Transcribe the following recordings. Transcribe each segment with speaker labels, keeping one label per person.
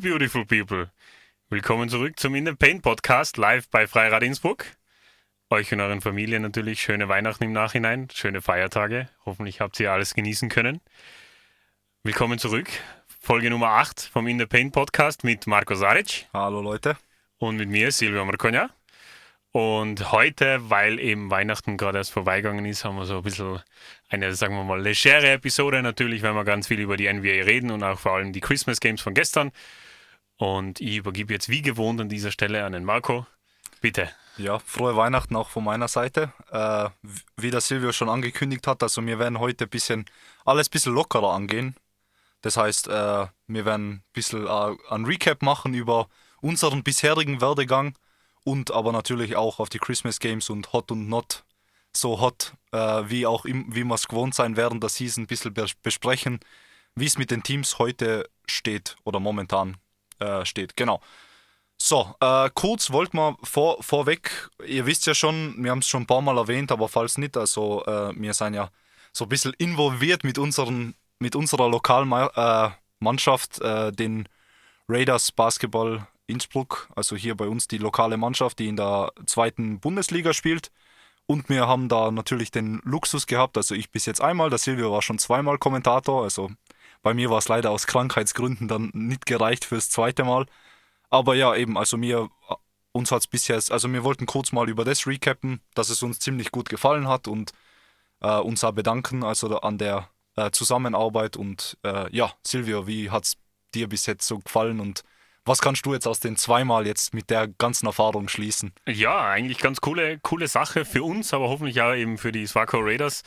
Speaker 1: Beautiful people! Willkommen zurück zum In the Pain Podcast live bei Freirad Innsbruck. Euch und euren Familien natürlich schöne Weihnachten im Nachhinein, schöne Feiertage. Hoffentlich habt ihr alles genießen können. Willkommen zurück. Folge Nummer 8 vom In the Pain Podcast mit Marco Saric.
Speaker 2: Hallo Leute.
Speaker 1: Und mit mir Silvio Marconja. Und heute, weil eben Weihnachten gerade erst vorbeigegangen ist, haben wir so ein bisschen eine, sagen wir mal, legere Episode. Natürlich werden wir ganz viel über die NBA reden und auch vor allem die Christmas Games von gestern. Und ich übergebe jetzt wie gewohnt an dieser Stelle an den Marco. Bitte.
Speaker 2: Ja, frohe Weihnachten auch von meiner Seite. Äh, wie der Silvio schon angekündigt hat, also wir werden heute ein bisschen alles ein bisschen lockerer angehen. Das heißt, äh, wir werden ein bisschen äh, ein Recap machen über unseren bisherigen Werdegang und aber natürlich auch auf die Christmas Games und Hot und Not so hot, äh, wie auch im, wie wir es gewohnt sein werden, der Season ein bisschen besprechen, wie es mit den Teams heute steht oder momentan äh, steht. Genau. So, äh, kurz wollte man vor, vorweg, ihr wisst ja schon, wir haben es schon ein paar Mal erwähnt, aber falls nicht, also äh, wir sind ja so ein bisschen involviert mit, unseren, mit unserer Lokalmannschaft, äh, äh, den Raiders Basketball Innsbruck, also hier bei uns die lokale Mannschaft, die in der zweiten Bundesliga spielt. Und wir haben da natürlich den Luxus gehabt, also ich bis jetzt einmal, der Silvio war schon zweimal Kommentator, also bei mir war es leider aus Krankheitsgründen dann nicht gereicht fürs zweite Mal. Aber ja, eben, also mir, uns hat es bisher, also wir wollten kurz mal über das recappen, dass es uns ziemlich gut gefallen hat und äh, uns auch bedanken, also an der äh, Zusammenarbeit. Und äh, ja, Silvio, wie hat es dir bis jetzt so gefallen und was kannst du jetzt aus den zweimal jetzt mit der ganzen Erfahrung schließen?
Speaker 1: Ja, eigentlich ganz coole, coole Sache für uns, aber hoffentlich auch eben für die Swaco Raiders,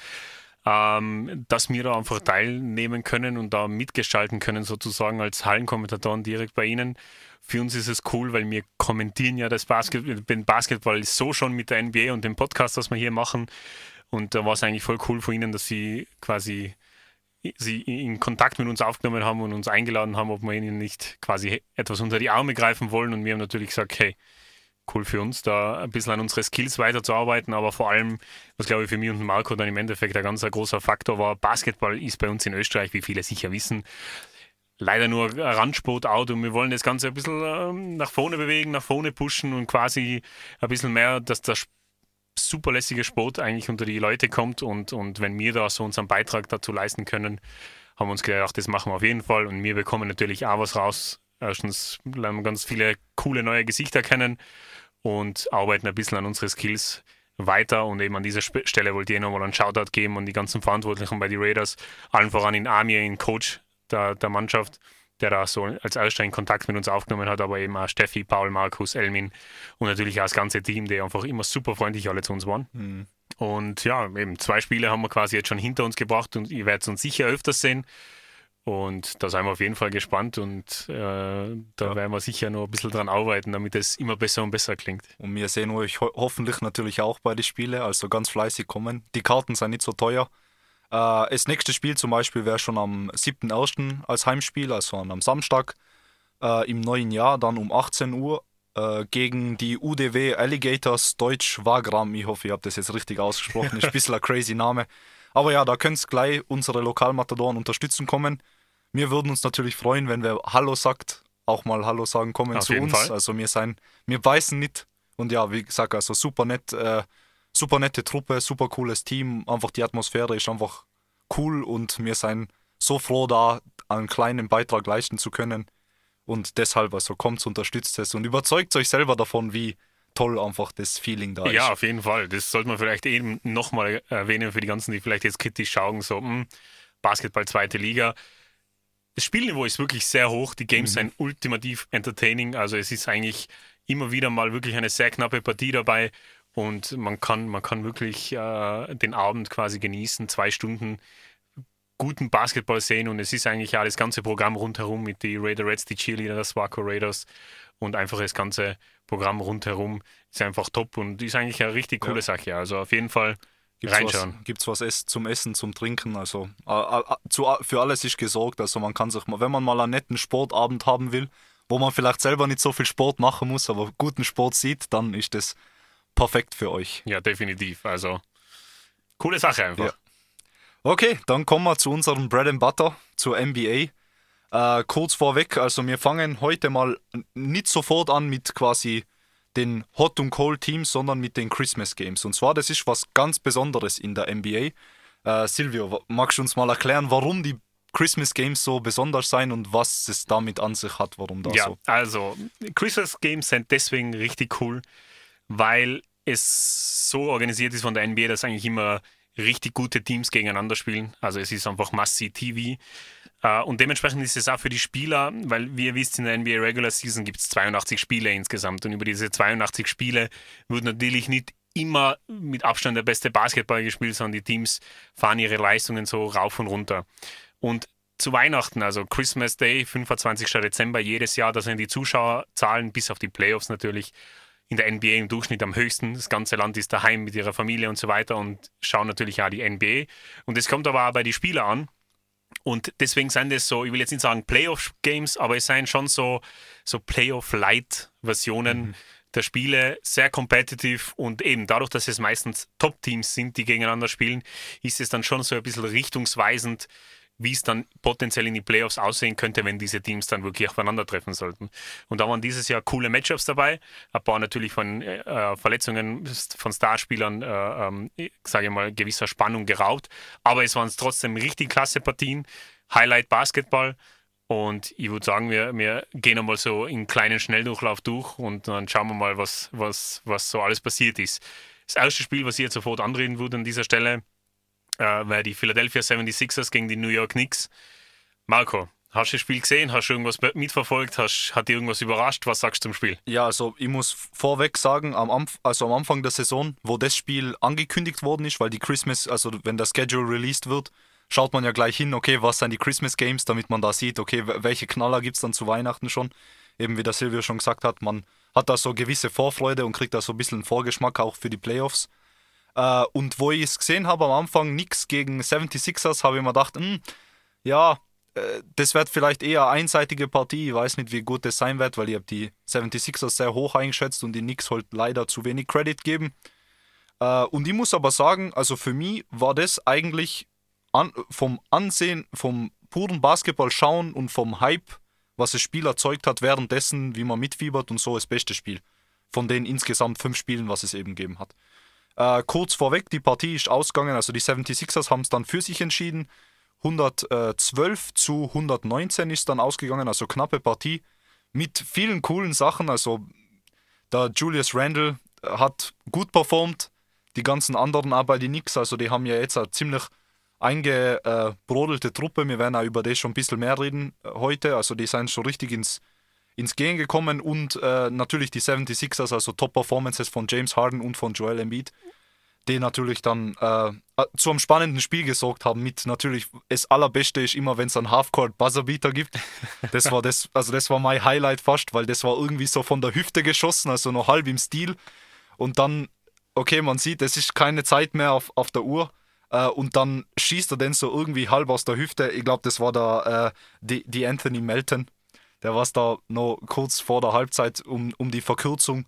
Speaker 1: ähm, dass wir da einfach teilnehmen können und da mitgestalten können, sozusagen als Hallenkommentatoren direkt bei Ihnen. Für uns ist es cool, weil wir kommentieren ja das Basketball, den Basketball so schon mit der NBA und dem Podcast, was wir hier machen. Und da war es eigentlich voll cool von Ihnen, dass Sie quasi sie in Kontakt mit uns aufgenommen haben und uns eingeladen haben, ob wir ihnen nicht quasi etwas unter die Arme greifen wollen. Und wir haben natürlich gesagt, hey, cool für uns, da ein bisschen an unsere Skills weiterzuarbeiten, aber vor allem, was glaube ich für mich und Marco dann im Endeffekt ein ganz großer Faktor war, Basketball ist bei uns in Österreich, wie viele sicher wissen, leider nur ein Randsportart und wir wollen das Ganze ein bisschen ähm, nach vorne bewegen, nach vorne pushen und quasi ein bisschen mehr, dass der super lässiger Sport eigentlich unter die Leute kommt. Und, und wenn wir da so unseren Beitrag dazu leisten können, haben wir uns gedacht, das machen wir auf jeden Fall. Und wir bekommen natürlich auch was raus. Erstens lernen wir ganz viele coole neue Gesichter kennen und arbeiten ein bisschen an unsere Skills weiter und eben an dieser Stelle wollte ich nochmal einen Shoutout geben und die ganzen Verantwortlichen bei den Raiders, allen voran in Amir, in Coach der, der Mannschaft, der da so als erster in Kontakt mit uns aufgenommen hat, aber eben auch Steffi, Paul, Markus, Elmin und natürlich auch das ganze Team, die einfach immer super freundlich alle zu uns waren. Mhm. Und ja, eben zwei Spiele haben wir quasi jetzt schon hinter uns gebracht und ihr werdet uns sicher öfters sehen. Und da sind wir auf jeden Fall gespannt und äh, da ja. werden wir sicher noch ein bisschen dran arbeiten, damit es immer besser und besser klingt.
Speaker 2: Und wir sehen euch ho hoffentlich natürlich auch bei den Spielen, also ganz fleißig kommen. Die Karten sind nicht so teuer. Äh, das nächste Spiel zum Beispiel wäre schon am 7.1. als Heimspiel, also am Samstag äh, im neuen Jahr, dann um 18 Uhr äh, gegen die UDW Alligators Deutsch Wagram. Ich hoffe, ihr habt das jetzt richtig ausgesprochen. Ist ein bisschen ein crazy Name. Aber ja, da könnt ihr gleich unsere Lokalmatadoren unterstützen kommen. Wir würden uns natürlich freuen, wenn wer Hallo sagt, auch mal Hallo sagen kommen Auf zu uns. Fall. Also wir sein, wir beißen nicht. Und ja, wie gesagt, also super nett. Äh, super nette Truppe, super cooles Team. Einfach die Atmosphäre ist einfach cool und wir sind so froh, da einen kleinen Beitrag leisten zu können. Und deshalb, also kommt, unterstützt es und überzeugt euch selber davon, wie toll einfach das Feeling da
Speaker 1: ist. Ja, auf jeden Fall. Das sollte man vielleicht eben nochmal erwähnen für die ganzen, die vielleicht jetzt kritisch schauen, so mh, hm, Basketball zweite Liga. Das Spielniveau ist wirklich sehr hoch. Die Games mhm. sind ultimativ entertaining. Also es ist eigentlich immer wieder mal wirklich eine sehr knappe Partie dabei und man kann, man kann wirklich äh, den Abend quasi genießen, zwei Stunden guten Basketball sehen und es ist eigentlich ja das ganze Programm rundherum mit die Raider Reds, die Cheerleader, das Waco Raiders und einfach das ganze Programm rundherum ist einfach top und ist eigentlich eine richtig coole ja. Sache. Also auf jeden Fall
Speaker 2: Gibt's reinschauen. Gibt es was ess zum Essen, zum Trinken? Also äh, äh, zu, für alles ist gesorgt. Also man kann sich mal, wenn man mal einen netten Sportabend haben will, wo man vielleicht selber nicht so viel Sport machen muss, aber guten Sport sieht, dann ist das perfekt für euch.
Speaker 1: Ja, definitiv. Also, coole Sache einfach. Ja.
Speaker 2: Okay, dann kommen wir zu unserem Bread and Butter, zur NBA. Äh, kurz vorweg, also wir fangen heute mal nicht sofort an mit quasi den Hot und Cold Teams, sondern mit den Christmas Games. Und zwar, das ist was ganz Besonderes in der NBA. Äh, Silvio, magst du uns mal erklären, warum die Christmas Games so besonders sein und was es damit an sich hat, warum das
Speaker 1: ja,
Speaker 2: so?
Speaker 1: also Christmas Games sind deswegen richtig cool, weil es so organisiert ist von der NBA, dass eigentlich immer richtig gute Teams gegeneinander spielen. Also es ist einfach Massi TV. Äh, und dementsprechend ist es auch für die Spieler, weil wie ihr wisst, in der NBA Regular Season gibt es 82 Spiele insgesamt. Und über diese 82 Spiele wird natürlich nicht immer mit Abstand der beste Basketball gespielt, sondern die Teams fahren ihre Leistungen so rauf und runter. Und zu Weihnachten, also Christmas Day, 25. Dezember jedes Jahr, da sind die Zuschauerzahlen bis auf die Playoffs natürlich in der NBA im Durchschnitt am höchsten. Das ganze Land ist daheim mit ihrer Familie und so weiter und schauen natürlich auch die NBA. Und es kommt aber auch bei den Spielern an. Und deswegen sind es so, ich will jetzt nicht sagen Playoff-Games, aber es seien schon so, so Playoff-Light-Versionen mhm. der Spiele, sehr competitive und eben dadurch, dass es meistens Top-Teams sind, die gegeneinander spielen, ist es dann schon so ein bisschen richtungsweisend, wie es dann potenziell in die Playoffs aussehen könnte, wenn diese Teams dann wirklich aufeinandertreffen sollten. Und da waren dieses Jahr coole Matchups dabei, ein paar natürlich von äh, Verletzungen von Starspielern, äh, ähm, sage ich mal, gewisser Spannung geraubt, aber es waren trotzdem richtig klasse Partien, Highlight Basketball. Und ich würde sagen, wir, wir gehen einmal so in kleinen Schnelldurchlauf durch und dann schauen wir mal, was, was, was so alles passiert ist. Das erste Spiel, was ich jetzt sofort anreden würde an dieser Stelle, äh, weil die Philadelphia 76ers gegen die New York Knicks. Marco, Hast du das Spiel gesehen? Hast du irgendwas mitverfolgt? Hast, hat dich irgendwas überrascht? Was sagst du zum Spiel?
Speaker 2: Ja, also ich muss vorweg sagen, am, also am Anfang der Saison, wo das Spiel angekündigt worden ist, weil die Christmas, also wenn der Schedule released wird, schaut man ja gleich hin, okay, was sind die Christmas Games, damit man da sieht, okay, welche Knaller gibt es dann zu Weihnachten schon. Eben wie der Silvio schon gesagt hat, man hat da so gewisse Vorfreude und kriegt da so ein bisschen Vorgeschmack auch für die Playoffs. Äh, und wo ich es gesehen habe am Anfang, nichts gegen 76ers, habe ich mir gedacht, mh, hm, ja, äh, das wird vielleicht eher eine einseitige Partie. Ich weiß nicht, wie gut das sein wird, weil ich habe die 76ers sehr hoch eingeschätzt und die Knicks halt leider zu wenig Credit geben. Äh, und ich muss aber sagen, also für mich war das eigentlich vom Ansehen, vom puren Basketball schauen und vom Hype, was das Spiel erzeugt hat, währenddessen, wie man mitfiebert und so das beste Spiel. Von den insgesamt fünf Spielen, was es eben gegeben hat. Äh, kurz vorweg, die Partie ist ausgegangen, also die 76ers haben es dann für sich entschieden. 112 zu 119 ist dann ausgegangen, also knappe Partie mit vielen coolen Sachen. Also der Julius Randle hat gut performt, die ganzen anderen aber die nix. Also die haben ja jetzt eine ziemlich eingebrodelte Truppe. Wir werden auch über das schon ein bisschen mehr reden äh, heute. Also die sind schon richtig ins, ins Gehen gekommen und äh, natürlich die 76ers, also Top-Performances von James Harden und von Joel Embiid, die natürlich dann äh, äh, zu einem spannenden Spiel gesorgt haben. Mit natürlich, das Allerbeste ist immer, wenn es einen Halfcourt-Buzzerbeater gibt. Das war das, also das war mein Highlight fast, weil das war irgendwie so von der Hüfte geschossen, also noch halb im Stil. Und dann, okay, man sieht, es ist keine Zeit mehr auf, auf der Uhr. Äh, und dann schießt er den so irgendwie halb aus der Hüfte. Ich glaube, das war der äh, die, die Anthony Melton der war da noch kurz vor der Halbzeit um, um die Verkürzung.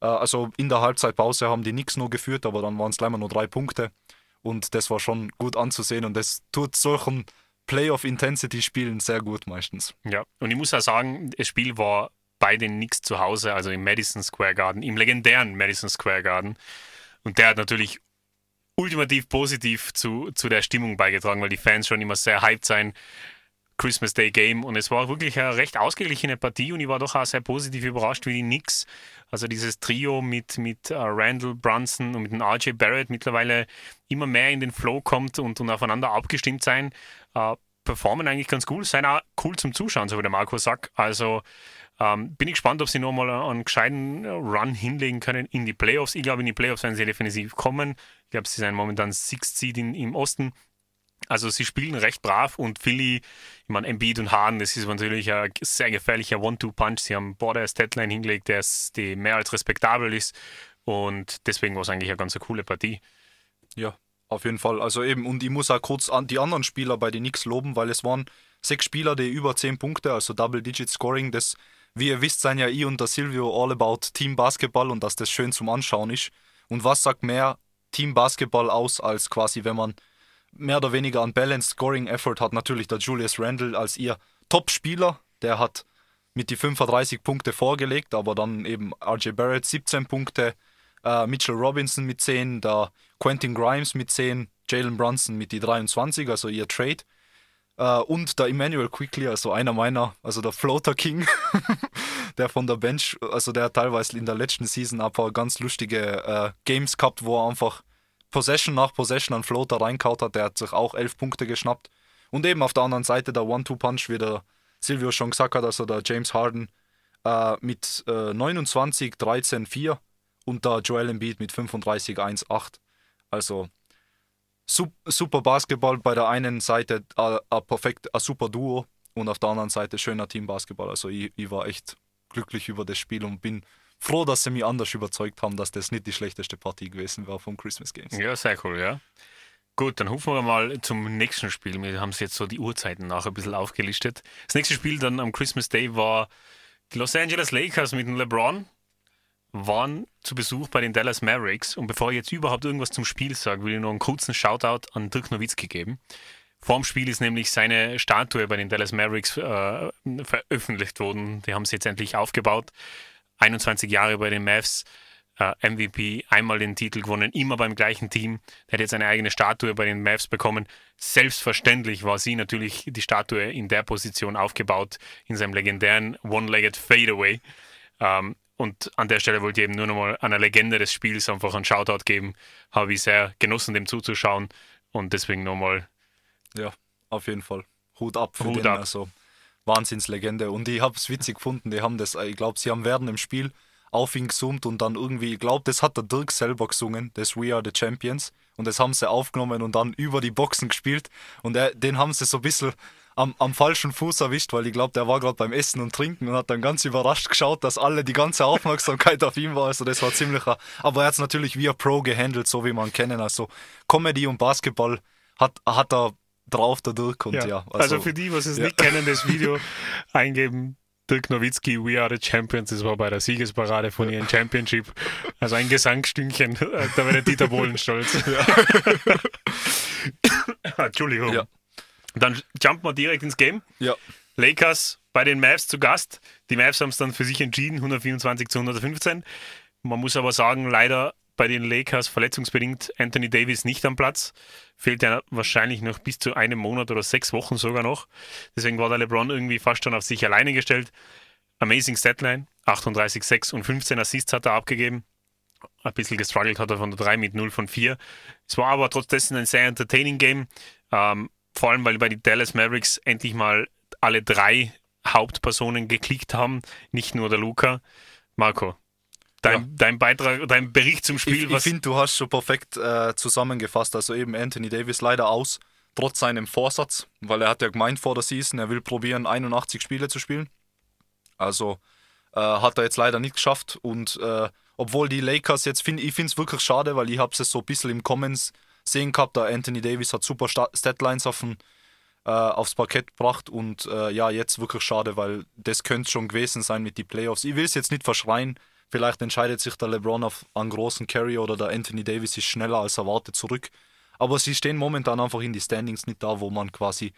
Speaker 2: Äh, also in der Halbzeitpause haben die nichts nur geführt, aber dann waren es gleich mal nur drei Punkte. Und das war schon gut anzusehen und das tut solchen Playoff-Intensity-Spielen sehr gut meistens.
Speaker 1: Ja, und ich muss auch sagen, das Spiel war bei den Knicks zu Hause, also im Madison Square Garden, im legendären Madison Square Garden. Und der hat natürlich ultimativ positiv zu, zu der Stimmung beigetragen, weil die Fans schon immer sehr hyped sein Christmas Day Game und es war wirklich eine recht ausgeglichene Partie und ich war doch auch sehr positiv überrascht, wie die Knicks, also dieses Trio mit, mit uh, Randall Brunson und mit dem RJ Barrett mittlerweile immer mehr in den Flow kommt und, und aufeinander abgestimmt sein, uh, performen eigentlich ganz cool, sein auch cool zum Zuschauen, so wie der Marco sagt. Also ähm, bin ich gespannt, ob sie nochmal einen gescheiten Run hinlegen können in die Playoffs. Ich glaube, in die Playoffs werden sie definitiv kommen. Ich glaube, sie sind momentan Sixth Seed in, im Osten. Also sie spielen recht brav und Philly, ich meine, Embiid und Harden, das ist natürlich ein sehr gefährlicher One-Two-Punch. Sie haben Border Statline hingelegt, der, die mehr als respektabel ist und deswegen war es eigentlich eine ganz coole Partie.
Speaker 2: Ja, auf jeden Fall. Also eben, und ich muss auch kurz an die anderen Spieler bei den Knicks loben, weil es waren sechs Spieler, die über zehn Punkte, also Double-Digit Scoring, das, wie ihr wisst, sind ja ich und der Silvio all about Team Basketball und dass das schön zum Anschauen ist. Und was sagt mehr Team Basketball aus, als quasi, wenn man mehr oder weniger an Balanced Scoring Effort hat natürlich der Julius Randle als ihr Top-Spieler, der hat mit die 35 Punkte vorgelegt, aber dann eben RJ Barrett 17 Punkte, äh, Mitchell Robinson mit 10, der Quentin Grimes mit 10, Jalen Brunson mit die 23, also ihr Trade. Uh, und der Emmanuel Quickly, also einer meiner, also der Floater King, der von der Bench, also der teilweise in der letzten Season ein paar ganz lustige uh, Games gehabt, wo er einfach Possession nach Possession an Floater reinkaut hat. Der hat sich auch elf Punkte geschnappt. Und eben auf der anderen Seite der One-Two-Punch, wie der Silvio schon gesagt hat, also der James Harden uh, mit 29, 13, 4 und der Joel Embiid mit 35, 1, 8. Also super Basketball bei der einen Seite ein perfekt ein super Duo und auf der anderen Seite schöner Teambasketball. Also ich, ich war echt glücklich über das Spiel und bin froh, dass sie mich anders überzeugt haben, dass das nicht die schlechteste Partie gewesen war vom Christmas Games.
Speaker 1: Ja, sehr cool, ja. Gut, dann rufen wir mal zum nächsten Spiel. Wir haben es jetzt so die Uhrzeiten nach ein bisschen aufgelistet. Das nächste Spiel dann am Christmas Day war die Los Angeles Lakers mit dem LeBron waren zu Besuch bei den Dallas Mavericks. Und bevor ich jetzt überhaupt irgendwas zum Spiel sage, will ich noch einen kurzen Shoutout an Dirk Nowitzki geben. Vor dem Spiel ist nämlich seine Statue bei den Dallas Mavericks äh, veröffentlicht worden. Die haben sie jetzt endlich aufgebaut. 21 Jahre bei den Mavs, äh, MVP, einmal den Titel gewonnen, immer beim gleichen Team. Der hat jetzt eine eigene Statue bei den Mavs bekommen. Selbstverständlich war sie natürlich die Statue in der Position aufgebaut, in seinem legendären One-Legged Fadeaway. Ähm, und an der Stelle wollte ich eben nur nochmal einer Legende des Spiels einfach einen Shoutout geben. Habe ich sehr genossen, dem zuzuschauen. Und deswegen nochmal.
Speaker 2: Ja, auf jeden Fall. Hut ab für Hut den. Ab. Also Wahnsinnslegende. Und ich habe es witzig gefunden. Die haben das, ich glaube, sie haben während dem Spiel auf ihn gesummt und dann irgendwie, ich glaube, das hat der Dirk selber gesungen, das We Are the Champions. Und das haben sie aufgenommen und dann über die Boxen gespielt. Und er, den haben sie so ein bisschen am, am falschen Fuß erwischt, weil ich glaube, der war gerade beim Essen und Trinken und hat dann ganz überrascht geschaut, dass alle die ganze Aufmerksamkeit auf ihn war. Also das war ziemlich. Aber er hat es natürlich wie ein Pro gehandelt, so wie man kennen. Also Comedy und Basketball hat, hat er drauf, Dirk. Und ja, ja
Speaker 1: also, also, für die, was es ja. nicht kennen, das Video eingeben. Dirk Nowitzki, We Are the Champions, das war bei der Siegesparade von ihrem Championship. Also ein Gesangstündchen, da wäre Dieter Bohlen stolz. Ja. Entschuldigung. Ja. Dann jumpen wir direkt ins Game.
Speaker 2: Ja.
Speaker 1: Lakers bei den Mavs zu Gast. Die Mavs haben es dann für sich entschieden, 124 zu 115. Man muss aber sagen, leider bei den Lakers verletzungsbedingt Anthony Davis nicht am Platz. Fehlt ja wahrscheinlich noch bis zu einem Monat oder sechs Wochen sogar noch. Deswegen war der LeBron irgendwie fast schon auf sich alleine gestellt. Amazing Statline. 38, 6 und 15 Assists hat er abgegeben. Ein bisschen gestruggelt hat er von der 3 mit 0 von 4. Es war aber trotzdem ein sehr entertaining Game. Ähm, vor allem, weil bei den Dallas Mavericks endlich mal alle drei Hauptpersonen geklickt haben, nicht nur der Luca. Marco, dein, ja. dein Beitrag, dein Bericht zum Spiel.
Speaker 2: Ich, ich finde, du hast schon perfekt äh, zusammengefasst. Also eben Anthony Davis leider aus, trotz seinem Vorsatz, weil er hat ja gemeint vor der Season, er will probieren, 81 Spiele zu spielen. Also äh, hat er jetzt leider nicht geschafft und äh, obwohl die Lakers jetzt, find, ich finde es wirklich schade, weil ich habe es so ein bisschen im Comments sehen gehabt. Der Anthony Davis hat super Statlines auf den, äh, aufs Parkett gebracht und äh, ja, jetzt wirklich schade, weil das könnte schon gewesen sein mit den Playoffs. Ich will es jetzt nicht verschreien. Vielleicht entscheidet sich der LeBron auf einen großen Carry oder der Anthony Davis ist schneller als erwartet zurück. Aber sie stehen momentan einfach in die Standings nicht da, wo man quasi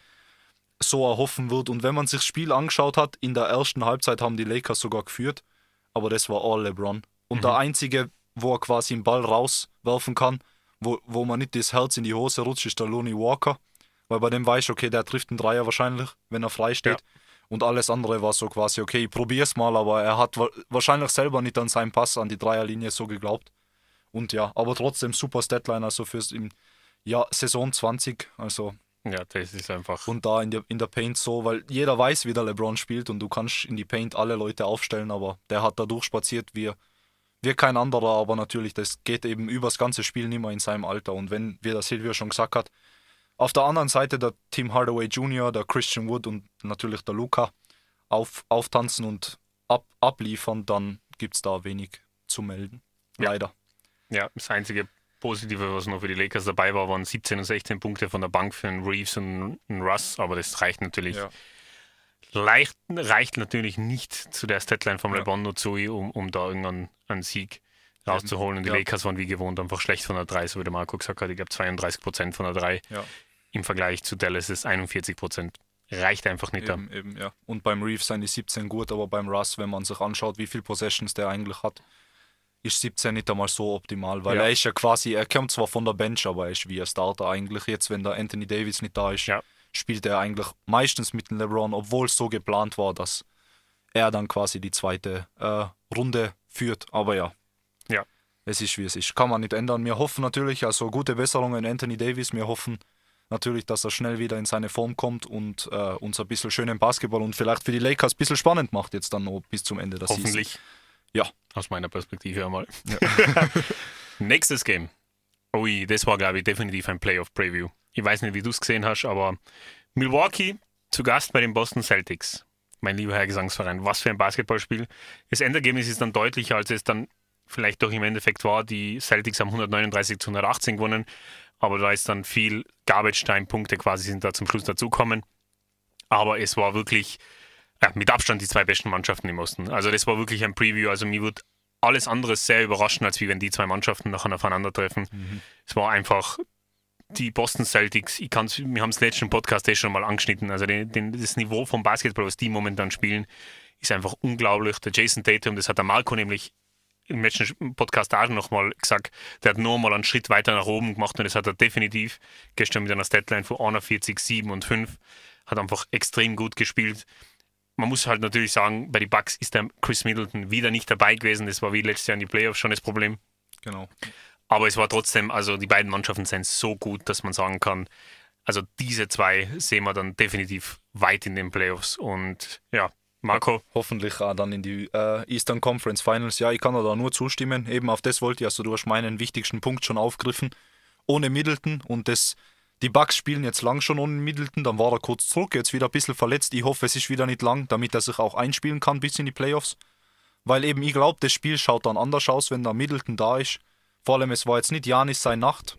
Speaker 2: so erhoffen wird. Und wenn man sich das Spiel angeschaut hat, in der ersten Halbzeit haben die Lakers sogar geführt, aber das war all LeBron. Und mhm. der einzige, wo er quasi den Ball rauswerfen kann, wo, wo man nicht das Herz in die Hose rutscht, ist der Looney Walker. Weil bei dem weiß ich, okay, der trifft einen Dreier wahrscheinlich, wenn er frei steht. Ja. Und alles andere war so quasi, okay, ich probier's mal, aber er hat wahrscheinlich selber nicht an seinen Pass an die Dreierlinie so geglaubt. Und ja, aber trotzdem super Statline, also fürs im Jahr Saison 20, also.
Speaker 1: Ja, das ist einfach.
Speaker 2: Und da in der, in der Paint so, weil jeder weiß, wie der LeBron spielt und du kannst in die Paint alle Leute aufstellen, aber der hat da durchspaziert wie wie kein anderer, aber natürlich, das geht eben übers ganze Spiel nicht mehr in seinem Alter. Und wenn, wie der Silvio schon gesagt hat, auf der anderen Seite der Tim Hardaway Jr., der Christian Wood und natürlich der Luca auf, auftanzen und ab, abliefern, dann gibt es da wenig zu melden. Leider.
Speaker 1: Ja, das einzige Positive, was noch für die Lakers dabei war, waren 17 und 16 Punkte von der Bank für einen Reeves und einen Russ, aber das reicht natürlich. Ja. Leicht, reicht natürlich nicht zu der Statline von ja. LeBron Nozui, um, um da irgendeinen einen Sieg rauszuholen. Und die ja. Lakers waren wie gewohnt einfach schlecht von der 3, so wie der Marco gesagt hat. Ich glaube 32 Prozent von der 3. Ja. Im Vergleich zu Dallas ist 41 Prozent. reicht einfach nicht.
Speaker 2: Eben, eben, ja. Und beim Reef sind die 17 gut, aber beim Russ, wenn man sich anschaut, wie viele Possessions der eigentlich hat, ist 17 nicht einmal so optimal, weil
Speaker 1: Ja.
Speaker 2: er ist ja quasi, er kommt zwar von der Bench, aber er ist wie ein Starter eigentlich. Jetzt, wenn der Anthony Davis nicht da ist,
Speaker 1: Ja.
Speaker 2: spielt er eigentlich meistens mit dem LeBron, obwohl es so geplant war, dass er dann quasi die zweite äh, Runde führt. Aber ja.
Speaker 1: Ja.
Speaker 2: Es ist wie es ist. Kann man nicht ändern. Wir hoffen natürlich, also gute Besserung an Anthony Davis. Wir hoffen natürlich, dass er schnell wieder in seine Form kommt und äh, uns ein bisschen schönen Basketball und vielleicht für die Lakers ein bisschen spannend macht jetzt dann noch bis zum Ende der Season.
Speaker 1: Hoffentlich.
Speaker 2: Ja.
Speaker 1: Aus meiner Perspektive einmal. Nächstes Game. Ui, das war, glaube ich, definitiv ein Playoff-Preview. Ich weiß nicht, wie du es gesehen hast, aber Milwaukee zu Gast bei den Boston Celtics. Mein lieber Herr Gesangsverein, was für ein Basketballspiel. Das Endergebnis ist dann deutlicher, als es dann vielleicht doch im Endeffekt war. Die Celtics haben 139 zu 118 gewonnen, aber da ist dann viel Garbage-Time-Punkte quasi sind da zum Schluss dazukommen. Aber es war wirklich ja, mit Abstand die zwei besten Mannschaften im Osten. Also das war wirklich ein Preview. Also mir wird alles andere sehr überraschen, als wie wenn die zwei Mannschaften nachher aufeinandertreffen. Es war einfach die Boston Celtics, ich kann's, wir haben es letzten Podcast eh schon mal angeschnitten, also den, den, das Niveau vom Basketball, was die momentan spielen, ist einfach unglaublich. Der Jason Tatum, das hat der Marco nämlich im letzten Podcast auch nochmal gesagt, der hat nur mal einen Schritt weiter nach oben gemacht und das hat er definitiv gestern mit einer Statline von 41, 7 und 5, hat einfach extrem gut gespielt. Man muss halt natürlich sagen, bei den Bucks ist der Chris Middleton wieder nicht dabei gewesen. Das war wie letztes Jahr in die Playoffs schon das Problem.
Speaker 2: Genau.
Speaker 1: Aber es war trotzdem, also die beiden Mannschaften sind so gut, dass man sagen kann, also diese zwei sehen wir dann definitiv weit in den Playoffs. Und ja, Marco,
Speaker 2: Hoffentlich auch dann in die äh, Eastern Conference Finals. Ja, ich kann da nur zustimmen. Eben auf das wollte ich, also du hast meinen wichtigsten Punkt schon aufgegriffen. Ohne Middleton und das, die Bucks spielen jetzt lang schon ohne Middleton, dann war er kurz zurück, jetzt wieder ein bisschen verletzt. Ich hoffe, es ist wieder nicht lang, damit er sich auch einspielen kann bis in die Playoffs. Weil eben, ich glaube, das Spiel schaut dann anders aus, wenn da Middleton da ist. Vor allem, es war jetzt nicht Janis seine Nacht.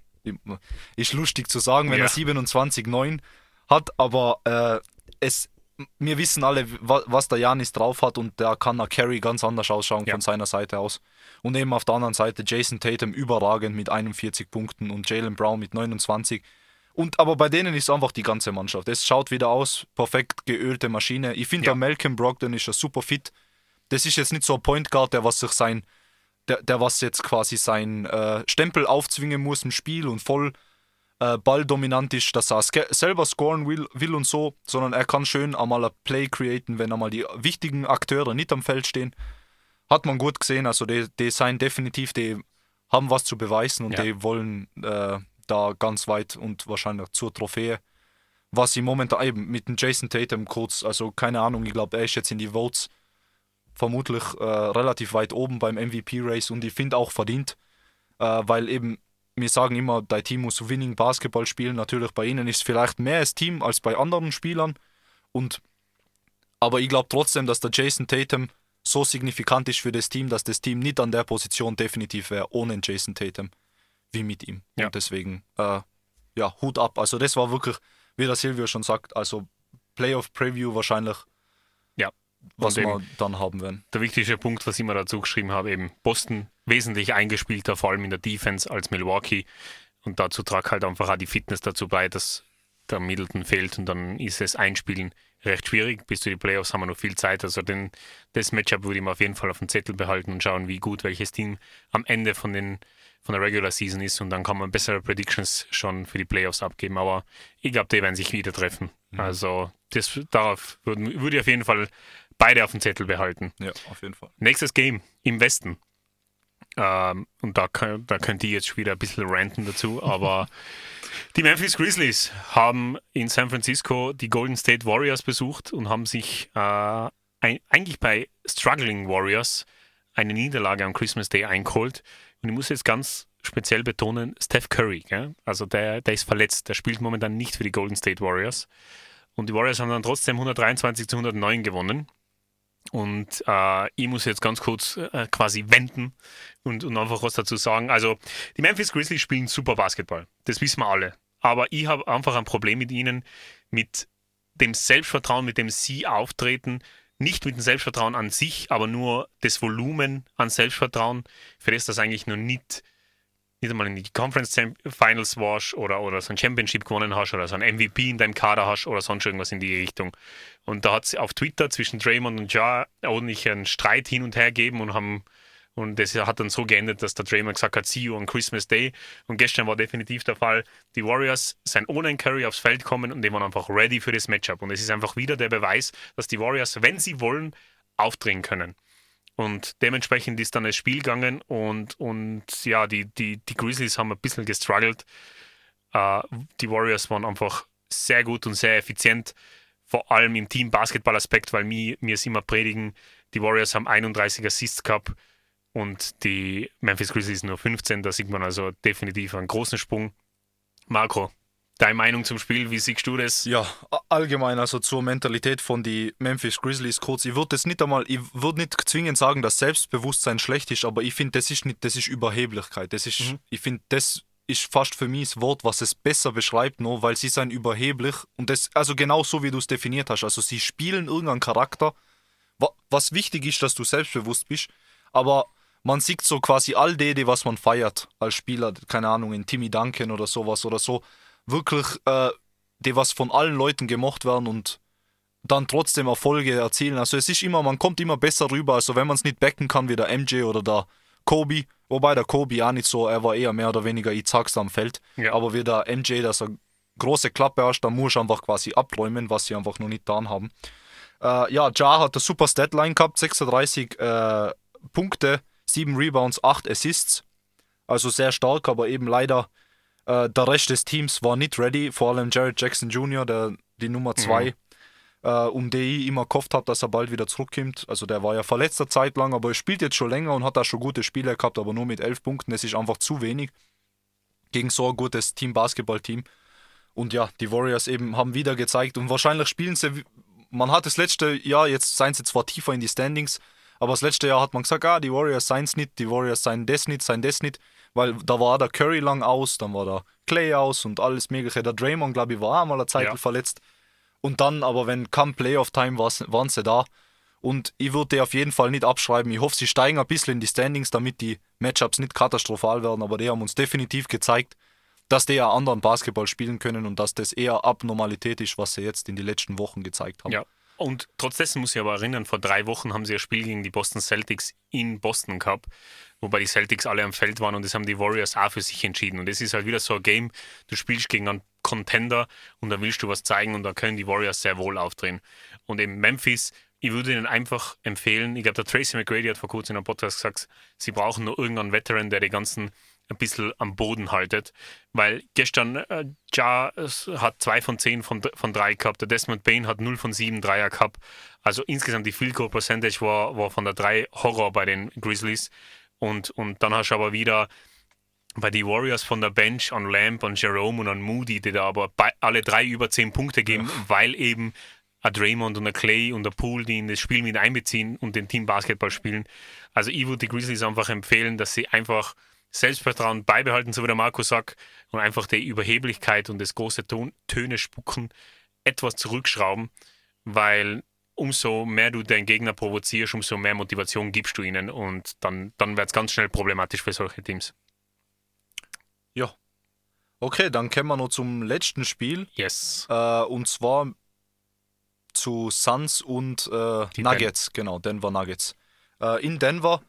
Speaker 2: Ist lustig zu sagen, wenn
Speaker 1: Ja.
Speaker 2: er 27-9 hat, aber äh, es, wir wissen alle, wa- was der Janis drauf hat und da kann der Carry ganz anders ausschauen
Speaker 1: Ja.
Speaker 2: von seiner Seite aus. Und eben auf der anderen Seite Jason Tatum überragend mit 41 Punkten und Jalen Brown mit 29. Und aber bei denen ist einfach die ganze Mannschaft. Es schaut wieder aus, perfekt geölte Maschine. Ich finde,
Speaker 1: Ja.
Speaker 2: der Malcolm Brogdon ist ja super fit. Das ist jetzt nicht so ein Point Guard, der was sich sein, der, der was jetzt quasi sein äh, Stempel aufzwingen muss im Spiel und voll äh, balldominant ist, dass er selber scoren will, will und so, sondern er kann schön einmal ein Play createn, wenn einmal die wichtigen Akteure nicht am Feld stehen. Hat man gut gesehen, also die, die sind definitiv, die haben was zu beweisen und
Speaker 1: Ja.
Speaker 2: die wollen äh, da ganz weit und wahrscheinlich zur Trophäe. Was sie momentan eben mit dem Jason Tatum kurz, also keine Ahnung, ich glaube, er ist jetzt in die Votes vermutlich äh, relativ weit oben beim MVP-Race und ich finde auch verdient, äh, weil eben wir sagen immer, dein Team muss Winning Basketball spielen. Natürlich bei ihnen ist es vielleicht mehr das Team als bei anderen Spielern. Und aber ich glaube trotzdem, dass der Jason Tatum so signifikant ist für das Team, dass das Team nicht an der Position definitiv wäre ohne Jason Tatum wie mit ihm.
Speaker 1: Ja.
Speaker 2: Und deswegen, äh, ja, Hut ab. Also das war wirklich, wie der Silvio schon sagt, also Playoff Preview wahrscheinlich,
Speaker 1: Ja.
Speaker 2: was wir dann haben werden.
Speaker 1: der wichtigste Punkt, was ich mir dazu geschrieben habe, eben Boston wesentlich eingespielter, vor allem in der Defense als Milwaukee. Und dazu tragt halt einfach auch die Fitness dazu bei, dass der Middleton fehlt und dann ist es Einspielen recht schwierig. Bis zu die Playoffs haben wir noch viel Zeit. Also den, das Matchup würde ich mir auf jeden Fall auf dem Zettel behalten und schauen, wie gut welches Team am Ende von, den, von der Regular Season ist. Und dann kann man bessere Predictions schon für die Playoffs abgeben. Aber ich glaube, die werden sich wieder treffen. Also das, darauf würde, würde ich auf jeden Fall beide auf dem Zettel behalten.
Speaker 2: Ja, auf jeden Fall.
Speaker 1: Nächstes Game im Westen. Ähm, und da, kö- da könnt ihr jetzt schon wieder ein bisschen ranten dazu, aber die Memphis Grizzlies haben in San Francisco die Golden State Warriors besucht und haben sich äh, ein, eigentlich bei Struggling Warriors eine Niederlage am Christmas Day eingeholt. Und ich muss jetzt ganz speziell betonen, Steph Curry, gell? also der, der ist verletzt, der spielt momentan nicht für die Golden State Warriors. Und die Warriors haben dann trotzdem 123 zu 109 gewonnen. Und äh, ich muss jetzt ganz kurz äh, quasi wenden und, und einfach was dazu sagen. Also, die Memphis Grizzlies spielen super Basketball. Das wissen wir alle. Aber ich habe einfach ein Problem mit ihnen, mit dem Selbstvertrauen, mit dem sie auftreten. Nicht mit dem Selbstvertrauen an sich, aber nur das Volumen an Selbstvertrauen, für das das eigentlich noch nicht nicht einmal in die Conference Finals warst oder, oder so ein Championship gewonnen hast oder so ein MVP in deinem Kader hast oder sonst irgendwas in die Richtung. Und da hat es auf Twitter zwischen Draymond und Ja ordentlich einen Streit hin und her gegeben und haben und das hat dann so geendet, dass der Draymond gesagt hat, see you on Christmas Day. Und gestern war definitiv der Fall, die Warriors sind ohne Curry aufs Feld kommen und die waren einfach ready für das Matchup. Und es ist einfach wieder der Beweis, dass die Warriors, wenn sie wollen, aufdrehen können. Und dementsprechend ist dann das Spiel gegangen und, und ja, die, die, die Grizzlies haben ein bisschen gestruggelt. Uh, die Warriors waren einfach sehr gut und sehr effizient, vor allem im Team-Basketball-Aspekt, weil mir, mir es immer predigen, die Warriors haben 31 Assists gehabt und die Memphis Grizzlies nur 15. Da sieht man also definitiv einen großen Sprung. Marco, Deine Meinung zum Spiel, wie siehst du das?
Speaker 2: Ja, allgemein, also zur Mentalität von die Memphis Grizzlies kurz. Ich würde das nicht einmal, ich würde nicht zwingend sagen, dass Selbstbewusstsein schlecht ist, aber ich finde, das ist nicht, das ist Überheblichkeit. Das ist, mhm. ich finde, das ist fast für mich das Wort, was es besser beschreibt, nur weil sie sind überheblich und das, also genau so wie du es definiert hast. Also sie spielen irgendeinen Charakter, was wichtig ist, dass du selbstbewusst bist, aber man sieht so quasi all die, die was man feiert als Spieler, keine Ahnung, in Timmy Duncan oder sowas oder so wirklich, äh, die was von allen Leuten gemocht werden und dann trotzdem Erfolge erzielen. Also es ist immer, man kommt immer besser rüber, also wenn man es nicht backen kann wie der MJ oder der Kobe, wobei der Kobe auch nicht so, er war eher mehr oder weniger sag's am Feld, ja. aber wie der MJ, dass er große Klappe hast, da muss einfach quasi abräumen, was sie einfach noch nicht getan haben. Äh, ja, Ja hat eine super Statline gehabt, 36 äh, Punkte, 7 Rebounds, 8 Assists. Also sehr stark, aber eben leider äh, der Rest des Teams war nicht ready, vor allem Jared Jackson Jr., der die Nummer 2, mhm. äh, um die ich immer gehofft habe, dass er bald wieder zurückkommt. Also der war ja verletzt eine Zeit lang, aber er spielt jetzt schon länger und hat da schon gute Spiele gehabt, aber nur mit 11 Punkten. Das ist einfach zu wenig gegen so ein gutes Team-Basketball-Team. Und ja, die Warriors eben haben wieder gezeigt und wahrscheinlich spielen sie, man hat das letzte Jahr, jetzt seien sie zwar tiefer in die Standings, aber das letzte Jahr hat man gesagt, ah, die Warriors seien es nicht, die Warriors seien das nicht, seien das nicht weil da war der Curry lang aus, dann war der Clay aus und alles mögliche. Der Draymond, glaube ich, war auch mal eine Zeit ja. verletzt. Und dann, aber wenn kam Playoff-Time, waren sie da. Und ich würde auf jeden Fall nicht abschreiben. Ich hoffe, sie steigen ein bisschen in die Standings, damit die Matchups nicht katastrophal werden. Aber die haben uns definitiv gezeigt, dass die ja anderen Basketball spielen können und dass das eher Abnormalität ist, was sie jetzt in den letzten Wochen gezeigt haben.
Speaker 1: Ja. Und trotzdem muss ich aber erinnern, vor drei Wochen haben sie ein Spiel gegen die Boston Celtics in Boston gehabt wobei die Celtics alle am Feld waren und das haben die Warriors auch für sich entschieden. Und das ist halt wieder so ein Game, du spielst gegen einen Contender und da willst du was zeigen und da können die Warriors sehr wohl aufdrehen. Und eben Memphis, ich würde ihnen einfach empfehlen, ich glaube, der Tracy McGrady hat vor kurzem in einem Podcast gesagt, sie brauchen nur irgendeinen Veteran, der die ganzen ein bisschen am Boden haltet. Weil gestern äh, Ja hat zwei von zehn von, von drei gehabt, der Desmond Bain hat 0 von 7 Dreier gehabt. Also insgesamt die Field Goal Percentage war, war von der 3 Horror bei den Grizzlies. Und, und dann hast du aber wieder bei die Warriors von der Bench an Lamb, an Jerome und an Moody, die da aber alle drei über zehn Punkte geben, ja. weil eben a Draymond und a Clay und a Pool, die in das Spiel mit einbeziehen und den Team Basketball spielen. Also ich würde die Grizzlies einfach empfehlen, dass sie einfach Selbstvertrauen beibehalten, so wie der Marco sagt, und einfach die Überheblichkeit und das große Ton Töne spucken etwas zurückschrauben, weil umso mehr du deinen Gegner provozierst, umso mehr Motivation gibst du ihnen und dann, dann wird es ganz schnell problematisch für solche Teams.
Speaker 2: Ja. Okay, dann kommen wir noch zum letzten Spiel.
Speaker 1: Yes.
Speaker 2: Äh, und zwar zu Suns und äh, Nuggets, Den genau, Denver Nuggets. Äh, in Denver,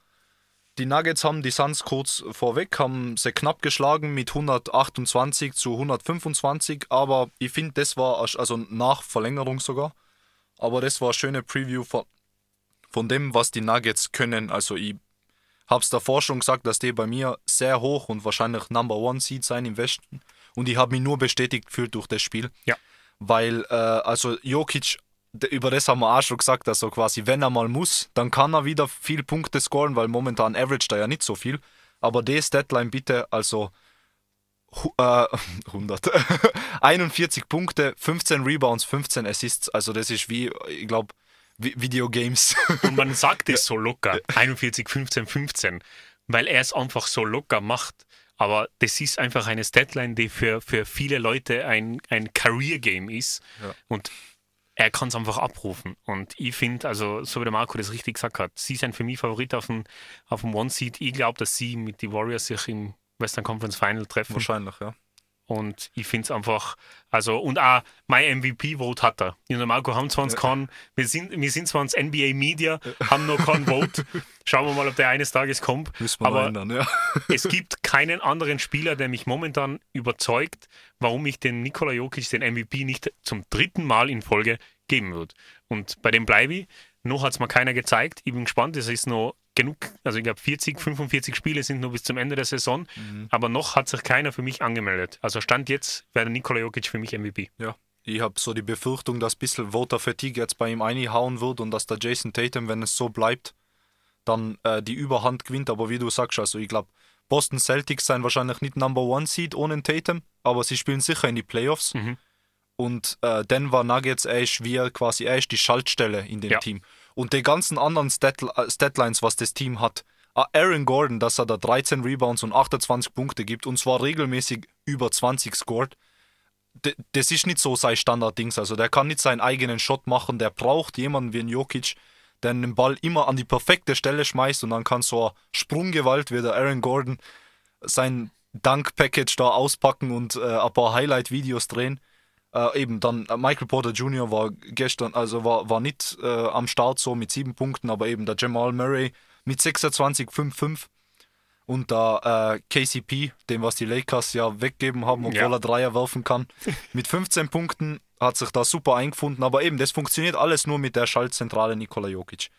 Speaker 2: die Nuggets haben die Suns kurz vorweg, haben sie knapp geschlagen mit 128 zu 125, aber ich finde, das war also nach Verlängerung sogar aber das war eine schöne Preview von, von dem, was die Nuggets können. Also ich habe es davor schon gesagt, dass die bei mir sehr hoch und wahrscheinlich Number One Seed sein im Westen. Und ich habe mich nur bestätigt gefühlt durch das Spiel.
Speaker 1: Ja.
Speaker 2: Weil, äh, also Jokic, über das haben wir auch schon gesagt, also quasi, wenn er mal muss, dann kann er wieder viel Punkte scoren, weil momentan average da ja nicht so viel. Aber das Deadline bitte, also äh, 100. 41 Punkte, 15 Rebounds, 15 Assists. Also das ist wie, ich glaube, Videogames.
Speaker 1: Und man sagt es so locker, 41, 15, 15, weil er es einfach so locker macht. Aber das ist einfach eine Statline, die für, für viele Leute ein, ein Career-Game ist. Ja. Und er kann es einfach abrufen. Und ich finde, also so wie der Marco das richtig gesagt hat, sie sind für mich Favorit auf dem, auf dem One-Seed. Ich glaube, dass sie mit den Warriors sich im Western Conference Final treffen.
Speaker 2: Wahrscheinlich, ja.
Speaker 1: Und ich finde es einfach, also, und auch mein MVP-Vote hat er. Ich und Marco haben zwar uns ja. keinen, wir sind, wir sind zwar ins NBA Media, haben noch keinen Vote. Schauen wir mal, ob der eines Tages kommt.
Speaker 2: Müssen wir Aber ändern, ja.
Speaker 1: es gibt keinen anderen Spieler, der mich momentan überzeugt, warum ich den Nikola Jokic, den MVP, nicht zum dritten Mal in Folge geben würde. Und bei dem bleibe ich. Noch hat es mir keiner gezeigt. Ich bin gespannt, es ist noch genug, also ich glaube 40, 45 Spiele sind nur bis zum Ende der Saison, mhm. aber noch hat sich keiner für mich angemeldet. Also Stand jetzt wäre Nikola Jokic für mich MVP.
Speaker 2: Ja, ich habe so die Befürchtung, dass ein bisschen Voter Fatigue jetzt bei ihm einhauen wird und dass der Jason Tatum, wenn es so bleibt, dann äh, die Überhand gewinnt. Aber wie du sagst, also ich glaube, Boston Celtics sein wahrscheinlich nicht Number One Seed ohne Tatum, aber sie spielen sicher in die Playoffs. Mhm. Und äh, Denver Nuggets, er ist wie quasi er ist die Schaltstelle in dem ja. Team und die ganzen anderen Stat äh, Statlines, was das Team hat. Ah, Aaron Gordon, dass er da 13 Rebounds und 28 Punkte gibt und zwar regelmäßig über 20 scored. Das ist nicht so sein Standarddings. Also der kann nicht seinen eigenen Shot machen. Der braucht jemanden wie ein Jokic, der den Ball immer an die perfekte Stelle schmeißt und dann kann so eine Sprunggewalt wie der Aaron Gordon sein Dunk-Package da auspacken und äh, ein paar Highlight-Videos drehen. Äh, eben dann äh, Michael Porter Jr. war gestern, also war, war nicht äh, am Start so mit sieben Punkten, aber eben der Jamal Murray mit 26, 5, 5 und der äh, KCP, dem was die Lakers ja weggeben haben, obwohl ja. er Dreier werfen kann, mit 15 Punkten hat sich da super eingefunden, aber eben, das funktioniert alles nur mit der Schaltzentrale Nikola Jokic.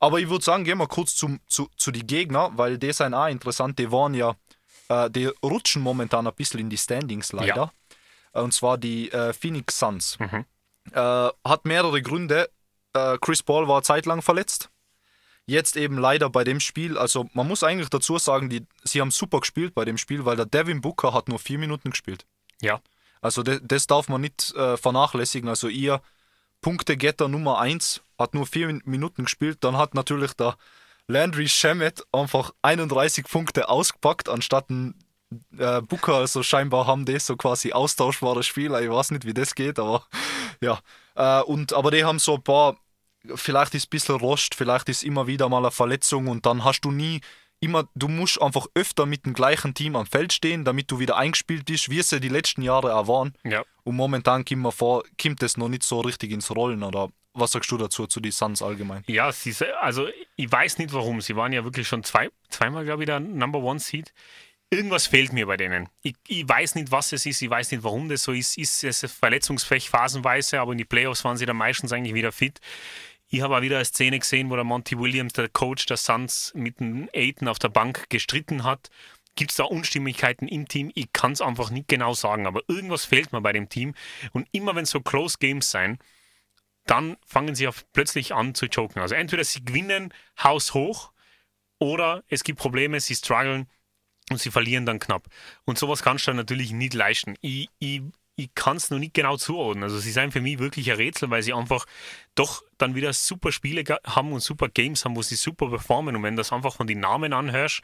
Speaker 2: Aber ich würde sagen, gehen wir kurz zum, zu, zu die Gegner, weil die sind auch interessant, die waren ja, äh, die rutschen momentan ein bisschen in die Standings leider. Ja. Äh, und zwar die äh, Phoenix Suns. Mhm. Äh, hat mehrere Gründe. Äh, Chris Paul war zeitlang verletzt. Jetzt eben leider bei dem Spiel, also man muss eigentlich dazu sagen, die, sie haben super gespielt bei dem Spiel, weil der Devin Booker hat nur vier Minuten gespielt.
Speaker 1: Ja.
Speaker 2: Also de, das darf man nicht äh, vernachlässigen. Also ihr Punktegetter Nummer 1 hat nur vier Minuten gespielt. Dann hat natürlich der Landry Shamet einfach 31 Punkte ausgepackt, anstatt ein äh, Booker, also scheinbar haben die so quasi austauschbare Spieler. Ich weiß nicht, wie das geht, aber ja. Äh, und, aber die haben so ein paar, vielleicht ist ein bisschen Rost, vielleicht ist immer wieder mal eine Verletzung und dann hast du nie immer, du musst einfach öfter mit dem gleichen Team am Feld stehen, damit du wieder eingespielt bist, wie es ja die letzten Jahre auch waren.
Speaker 1: Ja.
Speaker 2: Und momentan kommt mir vor, kommt das noch nicht so richtig ins Rollen oder was sagst du dazu, zu den Suns allgemein?
Speaker 1: Ja, sie, also ich weiß nicht warum. Sie waren ja wirklich schon zwei, zweimal, glaube ich, der Number One Seed irgendwas fehlt mir bei denen. Ich, ich, weiß nicht, was es ist, ich weiß nicht, warum das so ist. Ist es verletzungsfähig phasenweise, aber in die Playoffs waren sie dann meistens eigentlich wieder fit. Ich habe auch wieder eine Szene gesehen, wo der Monty Williams, der Coach der Suns, mit dem Aiden auf der Bank gestritten hat. Gibt es da Unstimmigkeiten im Team? Ich kann es einfach nicht genau sagen, aber irgendwas fehlt mir bei dem Team. Und immer wenn so Close Games sein, dann fangen sie auf, plötzlich an zu joken. Also entweder sie gewinnen haushoch oder es gibt Probleme, sie strugglen und sie verlieren dann knapp. Und sowas kannst du natürlich nicht leisten. Ich, ich, ich kann es noch nicht genau zuordnen. Also sie sind für mich wirklich ein Rätsel, weil sie einfach doch dann wieder super Spiele haben und super Games haben, wo sie super performen. Und wenn das einfach von den Namen anhörst,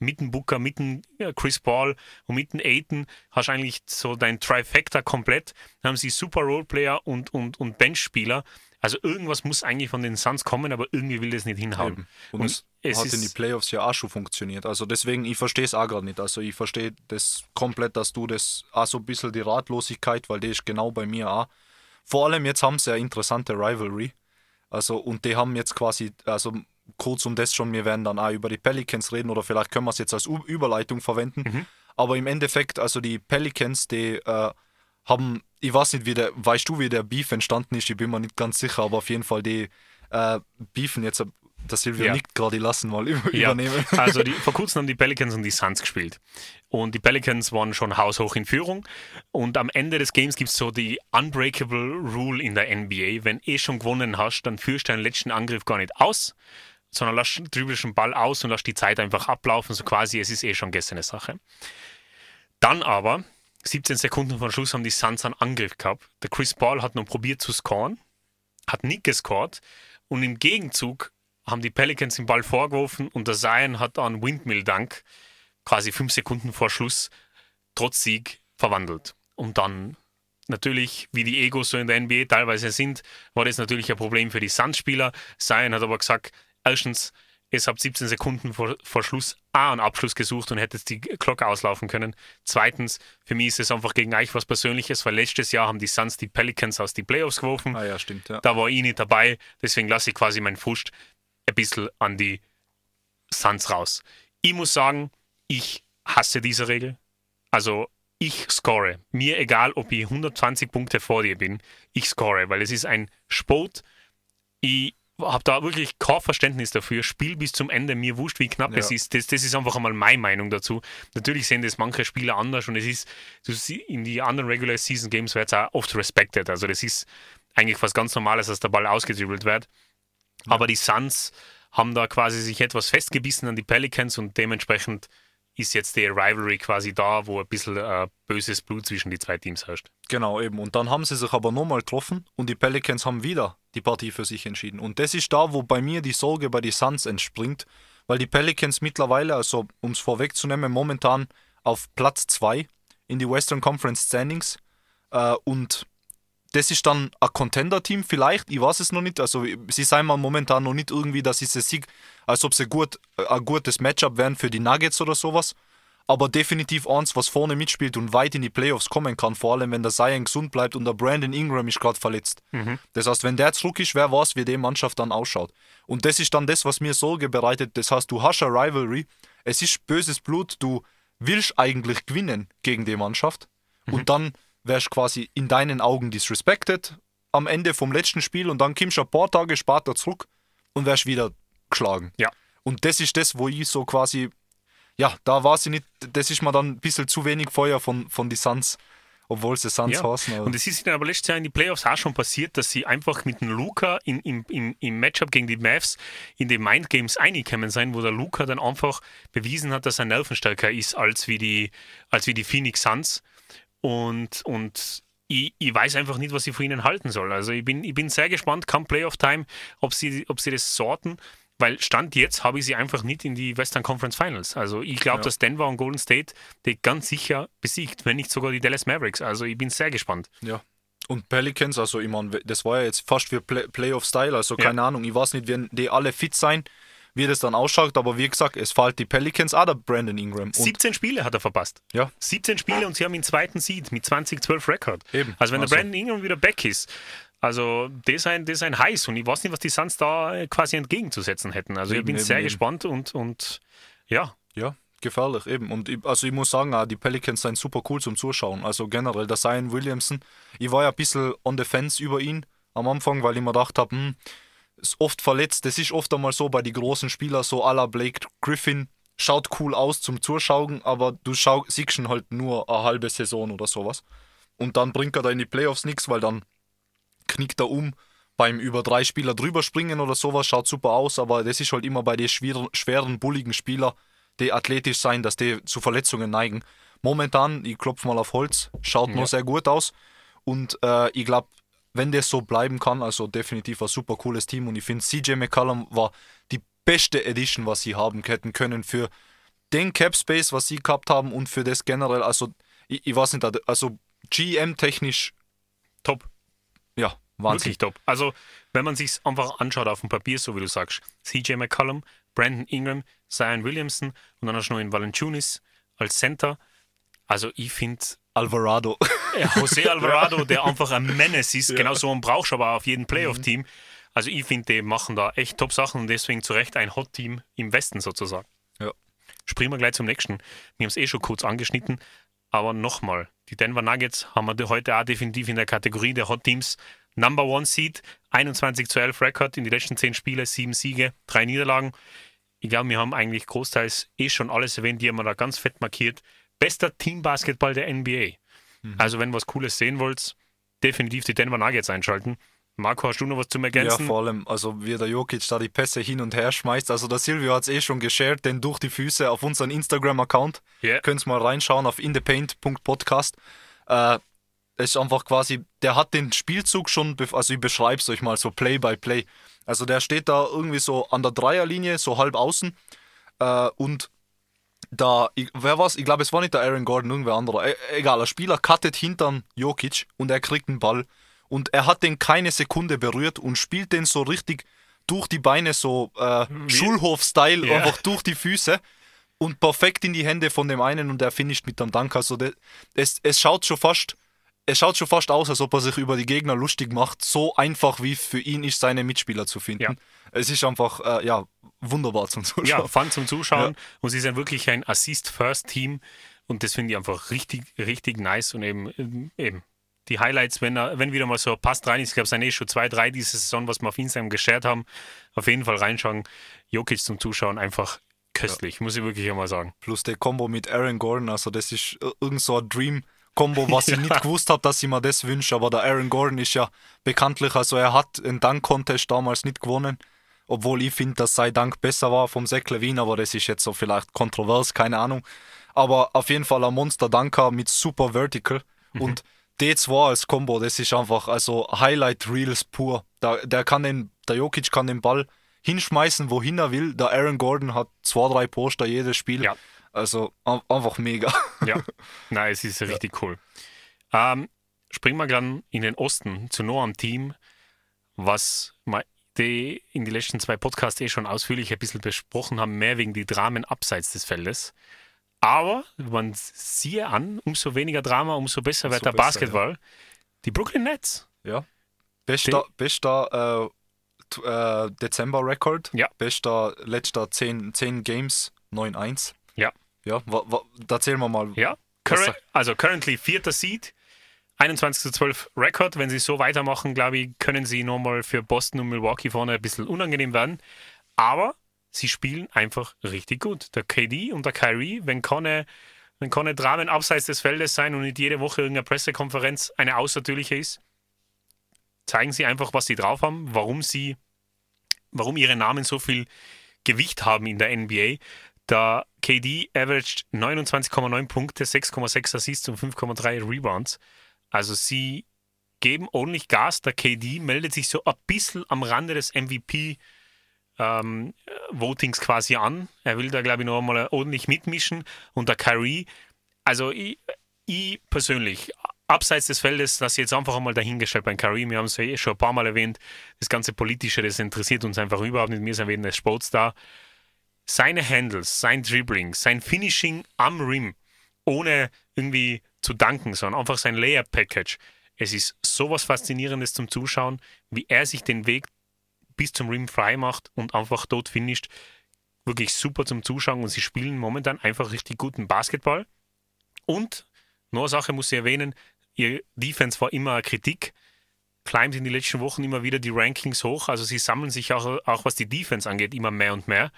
Speaker 1: mit dem Booker, mit dem Chris Paul und mit dem Aiton, hast du eigentlich so dein Trifecta komplett. Dann haben sie super Roleplayer und, und, und Benchspieler. Also irgendwas muss eigentlich von den Suns kommen, aber irgendwie will das nicht hinhauen.
Speaker 2: Und, und, es hat in die Playoffs ja auch schon funktioniert. Also deswegen, ich verstehe es auch gerade nicht. Also ich verstehe das komplett, dass du das auch so ein bisschen die Ratlosigkeit, weil die ist genau bei mir auch. Vor allem jetzt haben sie eine interessante Rivalry. Also und die haben jetzt quasi, also kurz um das schon, wir werden dann auch über die Pelicans reden oder vielleicht können wir es jetzt als U Überleitung verwenden. Mhm. Aber im Endeffekt, also die Pelicans, die äh, haben, ich weiß nicht, wie der, weißt du, wie der Beef entstanden ist, ich bin mir nicht ganz sicher, aber auf jeden Fall die äh, beefen jetzt, das Silvio ja. nicht gerade lassen mal über, ja. übernehmen.
Speaker 1: Also die, vor kurzem haben die Pelicans und die Suns gespielt. Und die Pelicans waren schon haushoch in Führung. Und am Ende des Games gibt es so die Unbreakable Rule in der NBA. Wenn eh schon gewonnen hast, dann führst du deinen letzten Angriff gar nicht aus, sondern lass den Ball aus und lass die Zeit einfach ablaufen, so quasi, es ist eh schon gestern eine Sache. Dann aber 17 Sekunden vor Schluss haben die Suns einen Angriff gehabt. Der Chris Paul hat noch probiert zu scoren, hat nicht gescored und im Gegenzug haben die Pelicans den Ball vorgeworfen und der Zion hat einen Windmill-Dunk quasi fünf Sekunden vor Schluss trotz Sieg verwandelt. Und dann natürlich, wie die Egos so in der NBA teilweise sind, war das natürlich ein Problem für die Suns-Spieler. Zion hat aber gesagt, erstens, es habt 17 Sekunden vor, vor Schluss A einen Abschluss gesucht und hättet die Glocke auslaufen können. Zweitens, für mich ist es einfach gegen euch was Persönliches, weil letztes Jahr haben die Suns die Pelicans aus die Playoffs geworfen.
Speaker 2: Ah ja, stimmt, ja.
Speaker 1: Da war ich nicht dabei, deswegen lasse ich quasi meinen Frust ein bisschen an die Suns raus. Ich muss sagen, ich hasse diese Regel. Also ich score. Mir egal, ob ich 120 Punkte vor dir bin, ich score, weil es ist ein Sport. Ich habe da wirklich kein Verständnis dafür. Spiel bis zum Ende, mir wurscht, wie knapp
Speaker 2: Ja.
Speaker 1: es ist. Das, das ist einfach einmal meine Meinung dazu. Natürlich sehen das manche Spieler anders und es ist, in die anderen Regular Season Games wird es auch oft respected. Also das ist eigentlich was ganz Normales, dass der Ball ausgedribbelt wird. Aber die Suns haben da quasi sich etwas festgebissen an die Pelicans und dementsprechend ist jetzt die Rivalry quasi da, wo ein bisschen äh, böses Blut zwischen die zwei Teams herrscht.
Speaker 2: Genau, eben. Und dann haben sie sich aber nochmal getroffen und die Pelicans haben wieder die Partie für sich entschieden. Und das ist da, wo bei mir die Sorge bei den Suns entspringt, weil die Pelicans mittlerweile, also um es vorwegzunehmen, momentan auf Platz 2 in die Western Conference Standings. Äh, und das ist dann ein Contender-Team vielleicht, ich weiß es noch nicht. Also sie seien mal momentan noch nicht irgendwie, dass sie Sieg, als ob sie gut, äh, ein gutes Matchup wären für die Nuggets oder sowas. Aber definitiv eins, was vorne mitspielt und weit in die Playoffs kommen kann, vor allem wenn der Zion gesund bleibt und der Brandon Ingram ist gerade verletzt. Das heißt, wenn der zurück ist, wer weiß, wie die Mannschaft dann ausschaut. Und das ist dann das, was mir Sorge bereitet. Das heißt, du hast eine Rivalry, es ist böses Blut, du willst eigentlich gewinnen gegen die Mannschaft und dann wärst quasi in deinen Augen disrespected am Ende vom letzten Spiel und dann kommst du ein paar Tage später zurück und wärst wieder geschlagen.
Speaker 1: Ja.
Speaker 2: Und das ist das, wo ich so quasi, ja, da weiß ich nicht, das ist mir dann ein bisschen zu wenig Feuer von, von die Suns, obwohl sie Suns
Speaker 1: Ja.
Speaker 2: aber-
Speaker 1: Und es ist ihnen aber letztes Jahr in die Playoffs auch schon passiert, dass sie einfach mit dem Luca in, im, im, im Matchup gegen die Mavs in die Mind Games reingekommen sein, wo der Luca dann einfach bewiesen hat, dass er nervenstärker ist als wie die, als wie die Phoenix Suns. Und, und ich, ich weiß einfach nicht, was ich von ihnen halten soll. Also ich bin, ich bin sehr gespannt, kam Playoff Time, ob sie, ob sie das sorten. Weil Stand jetzt habe ich sie einfach nicht in die Western Conference Finals. Also ich glaube,
Speaker 2: Ja.
Speaker 1: dass Denver und Golden State die ganz sicher besiegt, wenn nicht sogar die Dallas Mavericks. Also ich bin sehr gespannt.
Speaker 2: Ja. Und Pelicans, also ich meine, das war ja jetzt fast wie Play Playoff-Style, also
Speaker 1: Ja.
Speaker 2: keine Ahnung, ich weiß nicht, wenn die alle fit sein, wie das dann ausschaut, aber wie gesagt, es fällt die Pelicans auch der Brandon Ingram. Und
Speaker 1: 17 Spiele hat er verpasst.
Speaker 2: ja,
Speaker 1: 17 Spiele und sie haben den zweiten Seed mit 20-12 Rekord.
Speaker 2: Eben.
Speaker 1: Also wenn
Speaker 2: Also-
Speaker 1: der Brandon Ingram wieder back ist, also das ist, ein, das ist ein Heiß und ich weiß nicht, was die Suns da äh, quasi entgegenzusetzen hätten. Also ich
Speaker 2: Eben,
Speaker 1: bin
Speaker 2: eben,
Speaker 1: sehr
Speaker 2: eben.
Speaker 1: gespannt und, und ja,
Speaker 2: ja, gefährlich eben. Und ich, also ich muss sagen, die Pelicans sind super cool zum Zuschauen. Also generell, der Zion Williamson, ich war ja ein bisschen on the fence über ihn am Anfang, weil ich mir gedacht habe, hm, ist oft verletzt. Das ist oft einmal so bei den großen Spielern, so à la Blake Griffin, schaut cool aus zum Zuschauen, aber du schau, siehst ihn halt nur eine halbe Saison oder sowas. Und dann bringt er da in die Playoffs nichts, weil dann knickt er um beim über drei Spieler drüber springen oder sowas, schaut super aus, aber das ist halt immer bei den schweren, schweren bulligen Spielern, die athletisch sein, dass die zu Verletzungen neigen. Momentan, ich klopfe mal auf Holz, schaut
Speaker 1: Ja.
Speaker 2: noch sehr gut aus und äh, ich glaube, wenn das so bleiben kann, also definitiv ein super cooles Team und ich finde, CJ McCallum war die beste Edition, was sie haben hätten können für den Cap Space, was sie gehabt haben und für das generell, also ich, ich weiß nicht, also GM-technisch,
Speaker 1: top.
Speaker 2: ja, Wahnsinn.
Speaker 1: Wirklich top. Also, wenn man sich einfach anschaut auf dem Papier, so wie du sagst, CJ McCollum, Brandon Ingram, Zion Williamson und dann hast du noch einen Valanciunas als Center. Also, ich finde,
Speaker 2: Alvarado.
Speaker 1: José Alvarado, der einfach ein Menace ist, genau so einen brauchst aber auf jedem
Speaker 2: Mhm.
Speaker 1: Playoff-Team. Also, ich finde, die machen da echt top Sachen und deswegen zu Recht ein Hot-Team im Westen sozusagen.
Speaker 2: Ja.
Speaker 1: Springen wir gleich zum nächsten. Wir haben es eh schon kurz angeschnitten, aber nochmal, die Denver Nuggets haben wir heute auch definitiv in der Kategorie der Hot Teams. Number One Seed, 21 zu 11 Rekord in die letzten 10 Spiele, 7 Siege, 3 Niederlagen. Ich glaube, wir haben eigentlich großteils eh schon alles erwähnt, die haben wir da ganz fett markiert. Bester Teambasketball der NBA.
Speaker 2: Mhm.
Speaker 1: Also, wenn was Cooles sehen wollt, definitiv die Denver Nuggets einschalten. Marco, hast du noch was zum
Speaker 2: Ja,
Speaker 1: Ergänzen?
Speaker 2: vor allem, also wie der Jokic da die Pässe hin und her schmeißt. Also der Silvio hat es eh schon geshared, denn durch die Füße auf unseren Instagram-Account.
Speaker 1: Ja.
Speaker 2: Könnt mal reinschauen auf inthepaint.podcast. Äh, es ist einfach quasi, der hat den Spielzug schon, also ich beschreibe es euch mal so Play by Play. Also der steht da irgendwie so an der Dreierlinie, so halb außen. Äh, und da, wer war's? Ich glaube, es war nicht der Aaron Gordon, irgendwer anderer. E egal, ein Spieler cuttet hintern Jokic und er kriegt einen Ball und er hat den keine Sekunde berührt und spielt den so richtig durch die Beine, so äh, Schulhof-Style,
Speaker 1: Ja.
Speaker 2: einfach durch die Füße und perfekt in die Hände von dem einen und der finisht mit dem Dank. Also de, es, es schaut schon fast. Es schaut schon fast aus, als ob er sich über die Gegner lustig macht. So einfach wie für ihn ist, seine Mitspieler zu finden.
Speaker 1: Ja.
Speaker 2: Es ist einfach äh, ja, wunderbar zum Zuschauen.
Speaker 1: Ja, fun zum Zuschauen. Und sie sind wirklich ein Assist-First-Team. Und das finde ich einfach richtig, richtig nice. Und eben, eben die Highlights, wenn er, wenn wieder mal so passt rein ist, ich glaube, es sind eh schon zwei, drei diese Saison, was wir auf Instagram geshared haben. Auf jeden Fall reinschauen. Jokic zum Zuschauen einfach köstlich, muss ich wirklich einmal sagen.
Speaker 2: Plus der Combo mit Aaron Gordon, also das ist ir- irgend so ein Dream-Combo, was ich nicht gewusst habe, dass ich mir das wünsche. Aber der Aaron Gordon ist ja bekanntlich, also er hat einen Dank-Contest damals nicht gewonnen. Obwohl ich finde, dass sein Dank besser war vom Zach Levine, aber das ist jetzt so vielleicht kontrovers, keine Ahnung. Aber auf jeden Fall ein Monster-Danker mit super Vertical. Und D2 als Combo, das ist einfach also Highlight Reels pur. Da, der kann den, der Jokic kann den Ball hinschmeißen, wohin er will. Der Aaron Gordon hat zwei, drei Poster jedes Spiel.
Speaker 1: Ja.
Speaker 2: Also ein- einfach mega.
Speaker 1: Ja, nein, es ist richtig cool. Ähm, springen wir dann in den Osten zu noch einem Team, was wir die in den letzten zwei Podcasts eh schon ausführlich ein bisschen besprochen haben, mehr wegen die Dramen abseits des Feldes. Aber man siehe an, umso weniger Drama, umso besser wird der
Speaker 2: besser,
Speaker 1: Basketball. Die Brooklyn Nets.
Speaker 2: Ja. Bester, bester äh, äh, Dezember-Record.
Speaker 1: Ja.
Speaker 2: Bester letzter 10, 10 Games, 9-1.
Speaker 1: Ja.
Speaker 2: Ja, wa, wa, da zählen wir mal.
Speaker 1: Ja,
Speaker 2: sagt-
Speaker 1: also currently vierter Seed, 21 zu 12 Rekord. Wenn sie so weitermachen, glaube ich, können sie nochmal für Boston und Milwaukee vorne ein bisschen unangenehm werden. Aber sie spielen einfach richtig gut. Der KD und der Kyrie, wenn keine, wenn keine Dramen abseits des Feldes sein und nicht jede Woche irgendeine Pressekonferenz eine außertürliche ist, zeigen sie einfach, was sie drauf haben, warum sie, warum ihre Namen so viel Gewicht haben in der NBA. Der KD averaged 29,9 Punkte, 6,6 Assists und 5,3 Rebounds. Also sie geben ordentlich Gas. Der KD meldet sich so ein bisschen am Rande des MVP ähm, Votings quasi an. Er will da, glaube ich, noch einmal ordentlich mitmischen. Und der Kyrie, also ich, ich persönlich, abseits des Feldes, das jetzt einfach einmal dahingestellt beim Kyrie, wir haben es ja eh schon ein paar Mal erwähnt, das ganze Politische, das interessiert uns einfach überhaupt nicht. Wir sind wegen des Sports da. Seine Handles, sein Dribbling, sein Finishing am Rim, ohne irgendwie zu danken, sondern einfach sein Layer-Package. Es ist sowas Faszinierendes zum Zuschauen, wie er sich den Weg bis zum Rim frei macht und einfach dort finisht. Wirklich super zum Zuschauen und sie spielen momentan einfach richtig guten Basketball. Und noch eine Sache muss ich erwähnen, ihr Defense war immer eine Kritik, climbed in die letzten Wochen immer wieder die Rankings hoch, also sie sammeln sich auch, auch was die Defense angeht, immer mehr und mehr.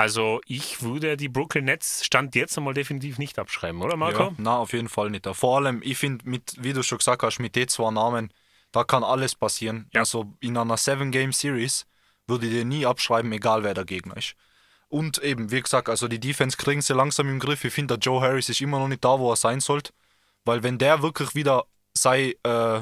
Speaker 1: Also ich würde die Brooklyn Nets Stand jetzt einmal definitiv nicht abschreiben, oder Marco?
Speaker 2: Ja, na, auf jeden Fall nicht. Vor allem, ich finde, mit, wie du schon gesagt hast, mit den zwei Namen, da kann alles passieren.
Speaker 1: Ja.
Speaker 2: Also in einer Seven-Game-Series würde ich dir nie abschreiben, egal wer der Gegner ist. Und eben, wie gesagt, also die Defense kriegen sie langsam im Griff. Ich finde, der Joe Harris ist immer noch nicht da, wo er sein sollte. Weil wenn der wirklich wieder sei, äh,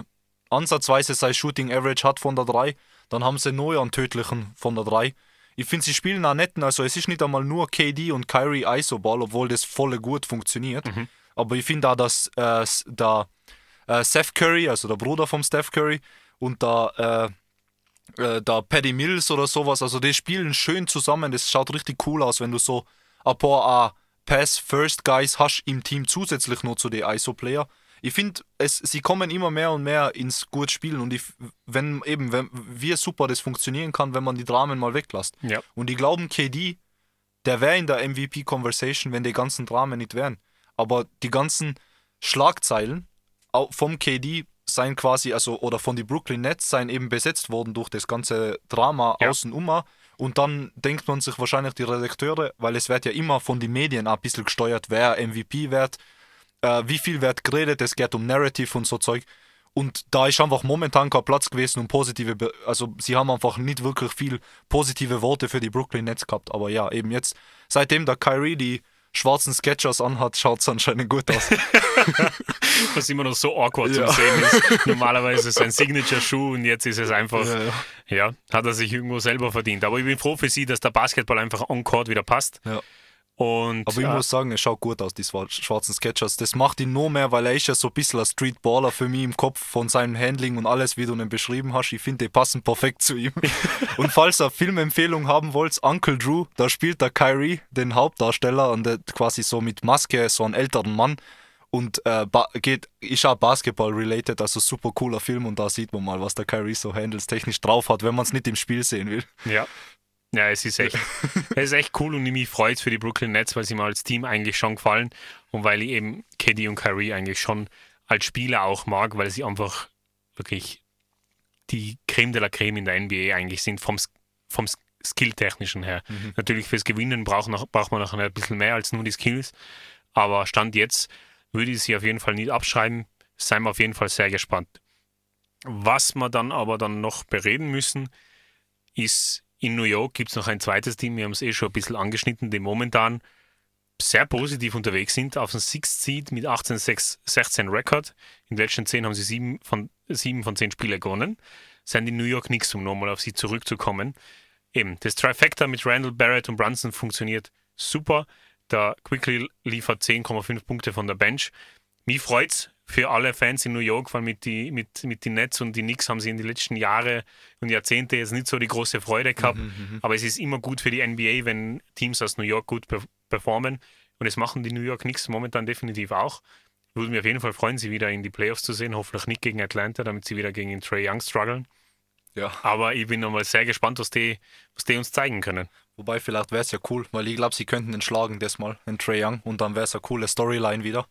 Speaker 2: ansatzweise sein Shooting Average hat von der 3, dann haben sie neu einen tödlichen von der 3. Ich finde, sie spielen auch netten, also es ist nicht einmal nur KD und Kyrie Isoball, obwohl das voll gut funktioniert. Aber ich finde auch, dass äh, der äh, Seth Curry, also der Bruder vom Steph Curry, und der, äh, äh, der Paddy Mills oder sowas, also die spielen schön zusammen. Das schaut richtig cool aus, wenn du so ein paar äh, Pass-First-Guys hast im Team zusätzlich noch zu den ISO-Player. Ich finde, sie kommen immer mehr und mehr ins gut Spielen und ich, wenn eben, wenn, wie super das funktionieren kann, wenn man die Dramen mal weglässt.
Speaker 1: Ja.
Speaker 2: Und ich glaube, KD, der wäre in der MVP-Conversation, wenn die ganzen Dramen nicht wären. Aber die ganzen Schlagzeilen vom KD seien quasi, also oder von den Brooklyn Nets seien eben besetzt worden durch das ganze Drama
Speaker 1: Ja.
Speaker 2: außen um. Und dann denkt man sich wahrscheinlich die Redakteure, weil es wird ja immer von den Medien ein bisschen gesteuert, wer MVP wird, äh, wie viel wird geredet, es geht um Narrative und so Zeug. Und da ist einfach momentan kein Platz gewesen, um positive, Be also sie haben einfach nicht wirklich viel positive Worte für die Brooklyn Nets gehabt. Aber ja, eben jetzt, seitdem der Kyrie die schwarzen Sketchers anhat, schaut es anscheinend gut aus.
Speaker 1: Was immer noch so awkward
Speaker 2: Ja.
Speaker 1: zu sehen ist. Normalerweise ist es ein Signature-Schuh und jetzt ist es einfach,
Speaker 2: Ja,
Speaker 1: ja,
Speaker 2: ja.
Speaker 1: hat er sich irgendwo selber verdient. Aber ich bin froh für sie, dass der Basketball einfach on court wieder passt.
Speaker 2: Ja.
Speaker 1: Und,
Speaker 2: Aber ich
Speaker 1: äh,
Speaker 2: muss sagen, er schaut gut aus, die schwar- schwarzen Sketchers. Das macht ihn nur mehr, weil er ist ja so ein bisschen ein Streetballer für mich im Kopf von seinem Handling und alles, wie du ihn beschrieben hast. Ich finde, die passen perfekt zu ihm. und falls ihr Filmempfehlung haben wollt, Uncle Drew, da spielt der Kyrie, den Hauptdarsteller, und der quasi so mit Maske, so einen älteren Mann. Und äh, geht, ist auch Basketball-related, also super cooler Film und da sieht man mal, was der Kyrie so handelstechnisch drauf hat, wenn man es nicht im Spiel sehen will.
Speaker 1: Ja. Ja, es ist echt, es ist echt cool und mich freut es für die Brooklyn Nets, weil sie mir als Team eigentlich schon gefallen und weil ich eben KD und Kyrie eigentlich schon als Spieler auch mag, weil sie einfach wirklich die Creme de la Creme in der NBA eigentlich sind, vom, vom Skill-Technischen her. Natürlich fürs Gewinnen braucht, noch, braucht man noch ein bisschen mehr als nur die Skills, aber Stand jetzt würde ich sie auf jeden Fall nicht abschreiben, seien wir auf jeden Fall sehr gespannt. Was wir dann aber dann noch bereden müssen, ist, in New York gibt es noch ein zweites Team, wir haben es eh schon ein bisschen angeschnitten, die momentan sehr positiv unterwegs sind, auf dem Sixth Seed mit 18-16 Rekord. In den letzten 10 haben sie sieben von, sieben von 10 Spiele gewonnen. Sind die New York Knicks, um nochmal auf sie zurückzukommen. Eben, das Trifecta mit Randall, Barrett und Brunson funktioniert super. Der Quickly liefert 10,5 Punkte von der Bench. Mich freut's für alle Fans in New York, weil mit die, mit, mit den Nets und die Knicks haben sie in den letzten Jahre und Jahrzehnte jetzt nicht so die große Freude gehabt. Aber es ist immer gut für die NBA, wenn Teams aus New York gut per performen. Und das machen die New York Knicks momentan definitiv auch. Würde mich auf jeden Fall freuen, sie wieder in die Playoffs zu sehen. Hoffentlich nicht gegen Atlanta, damit sie wieder gegen den Trey Young strugglen.
Speaker 2: Ja.
Speaker 1: Aber ich bin nochmal sehr gespannt, was die, was die uns zeigen können.
Speaker 2: Wobei, vielleicht wäre es ja cool, weil ich glaube, sie könnten ihn schlagen, das mal, den Trey Young, und dann wäre es eine coole Storyline wieder.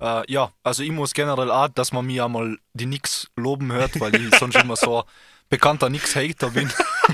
Speaker 2: Äh, ja, also ich muss generell auch, dass man mir einmal die Nix loben hört, weil ich sonst immer so ein bekannter Nix-Hater bin.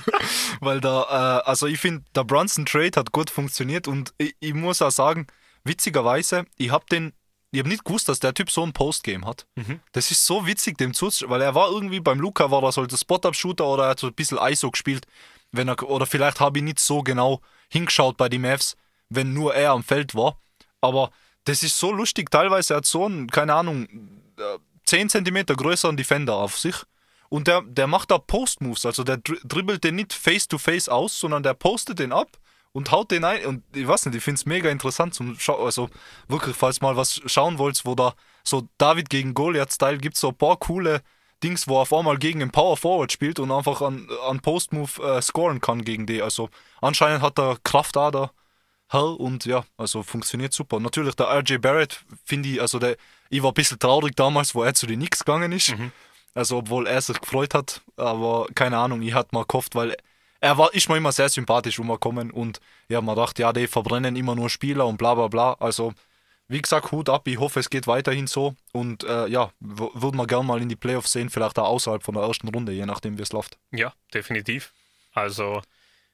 Speaker 2: weil da, äh, also ich finde, der Brunson-Trade hat gut funktioniert und ich, ich muss auch sagen, witzigerweise, ich habe den, ich habe nicht gewusst, dass der Typ so ein Postgame hat. Das ist so witzig, dem zuzuschauen, weil er war irgendwie beim Luca, war er so der Spot-Up-Shooter oder er hat so ein bisschen ISO gespielt, wenn er, oder vielleicht habe ich nicht so genau hingeschaut bei den Mavs, wenn nur er am Feld war. Aber das ist so lustig, teilweise hat so einen, keine Ahnung, äh, 10 cm größeren Defender auf sich. Und der, der macht da Post-Moves, also der dri dribbelt den nicht face-to-face aus, sondern der postet den ab und haut den ein. Und ich weiß nicht, ich finde es mega interessant zum Schauen. Also wirklich, falls mal was schauen wollt, wo da so David gegen Goliath-Style gibt, so ein paar coole Dings, wo er auf einmal gegen einen Power Forward spielt und einfach an, an Post-Move äh, scoren kann gegen die. Also anscheinend hat er Kraft Herr und ja, also funktioniert super. Natürlich der RJ Barrett, finde ich, also der, ich war ein bisschen traurig damals, wo er zu den Knicks gegangen ist. Also obwohl er sich gefreut hat, aber keine Ahnung, ich hatte mal gehofft, weil er war, ist mir immer sehr sympathisch rumgekommen und ja, man dachte, ja, die verbrennen immer nur Spieler und bla bla bla. Also wie gesagt, Hut ab, ich hoffe, es geht weiterhin so und äh, ja, würden wir gerne mal in die Playoffs sehen, vielleicht auch außerhalb von der ersten Runde, je nachdem, wie es läuft.
Speaker 1: Ja, definitiv. Also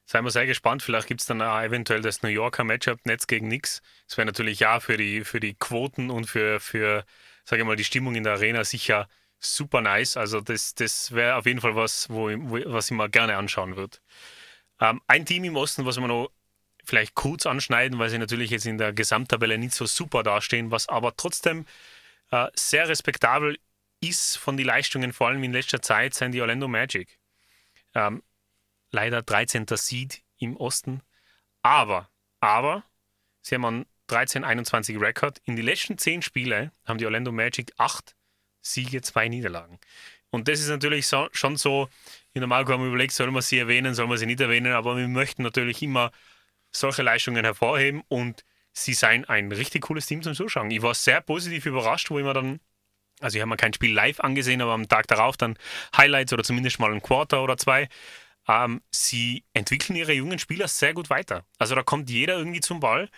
Speaker 1: seien wir sehr gespannt. Vielleicht gibt es dann auch eventuell das New Yorker Matchup Netz gegen Nix. Das wäre natürlich ja für die, für die Quoten und für, für sage ich mal, die Stimmung in der Arena sicher super nice. Also das, das wäre auf jeden Fall was, wo, wo, was ich mal gerne anschauen würde. Ähm, ein Team im Osten, was wir noch vielleicht kurz anschneiden, weil sie natürlich jetzt in der Gesamttabelle nicht so super dastehen, was aber trotzdem äh, sehr respektabel ist von den Leistungen, vor allem in letzter Zeit, sind die Orlando Magic. Ähm, leider 13. Seed im Osten. Aber, aber, sie haben einen 13-21 Rekord. In den letzten 10 Spiele haben die Orlando Magic 8 Siege, 2 Niederlagen. Und das ist natürlich so, schon so, in der Marco haben wir überlegt, soll man sie erwähnen, soll man sie nicht erwähnen, aber wir möchten natürlich immer solche Leistungen hervorheben und sie seien ein richtig cooles Team zum Zuschauen. Ich war sehr positiv überrascht, wo ich mir dann also ich habe mir kein Spiel live angesehen, aber am Tag darauf dann Highlights oder zumindest mal ein Quarter oder zwei. Ähm, sie entwickeln ihre jungen Spieler sehr gut weiter. Also da kommt jeder irgendwie zum Ball.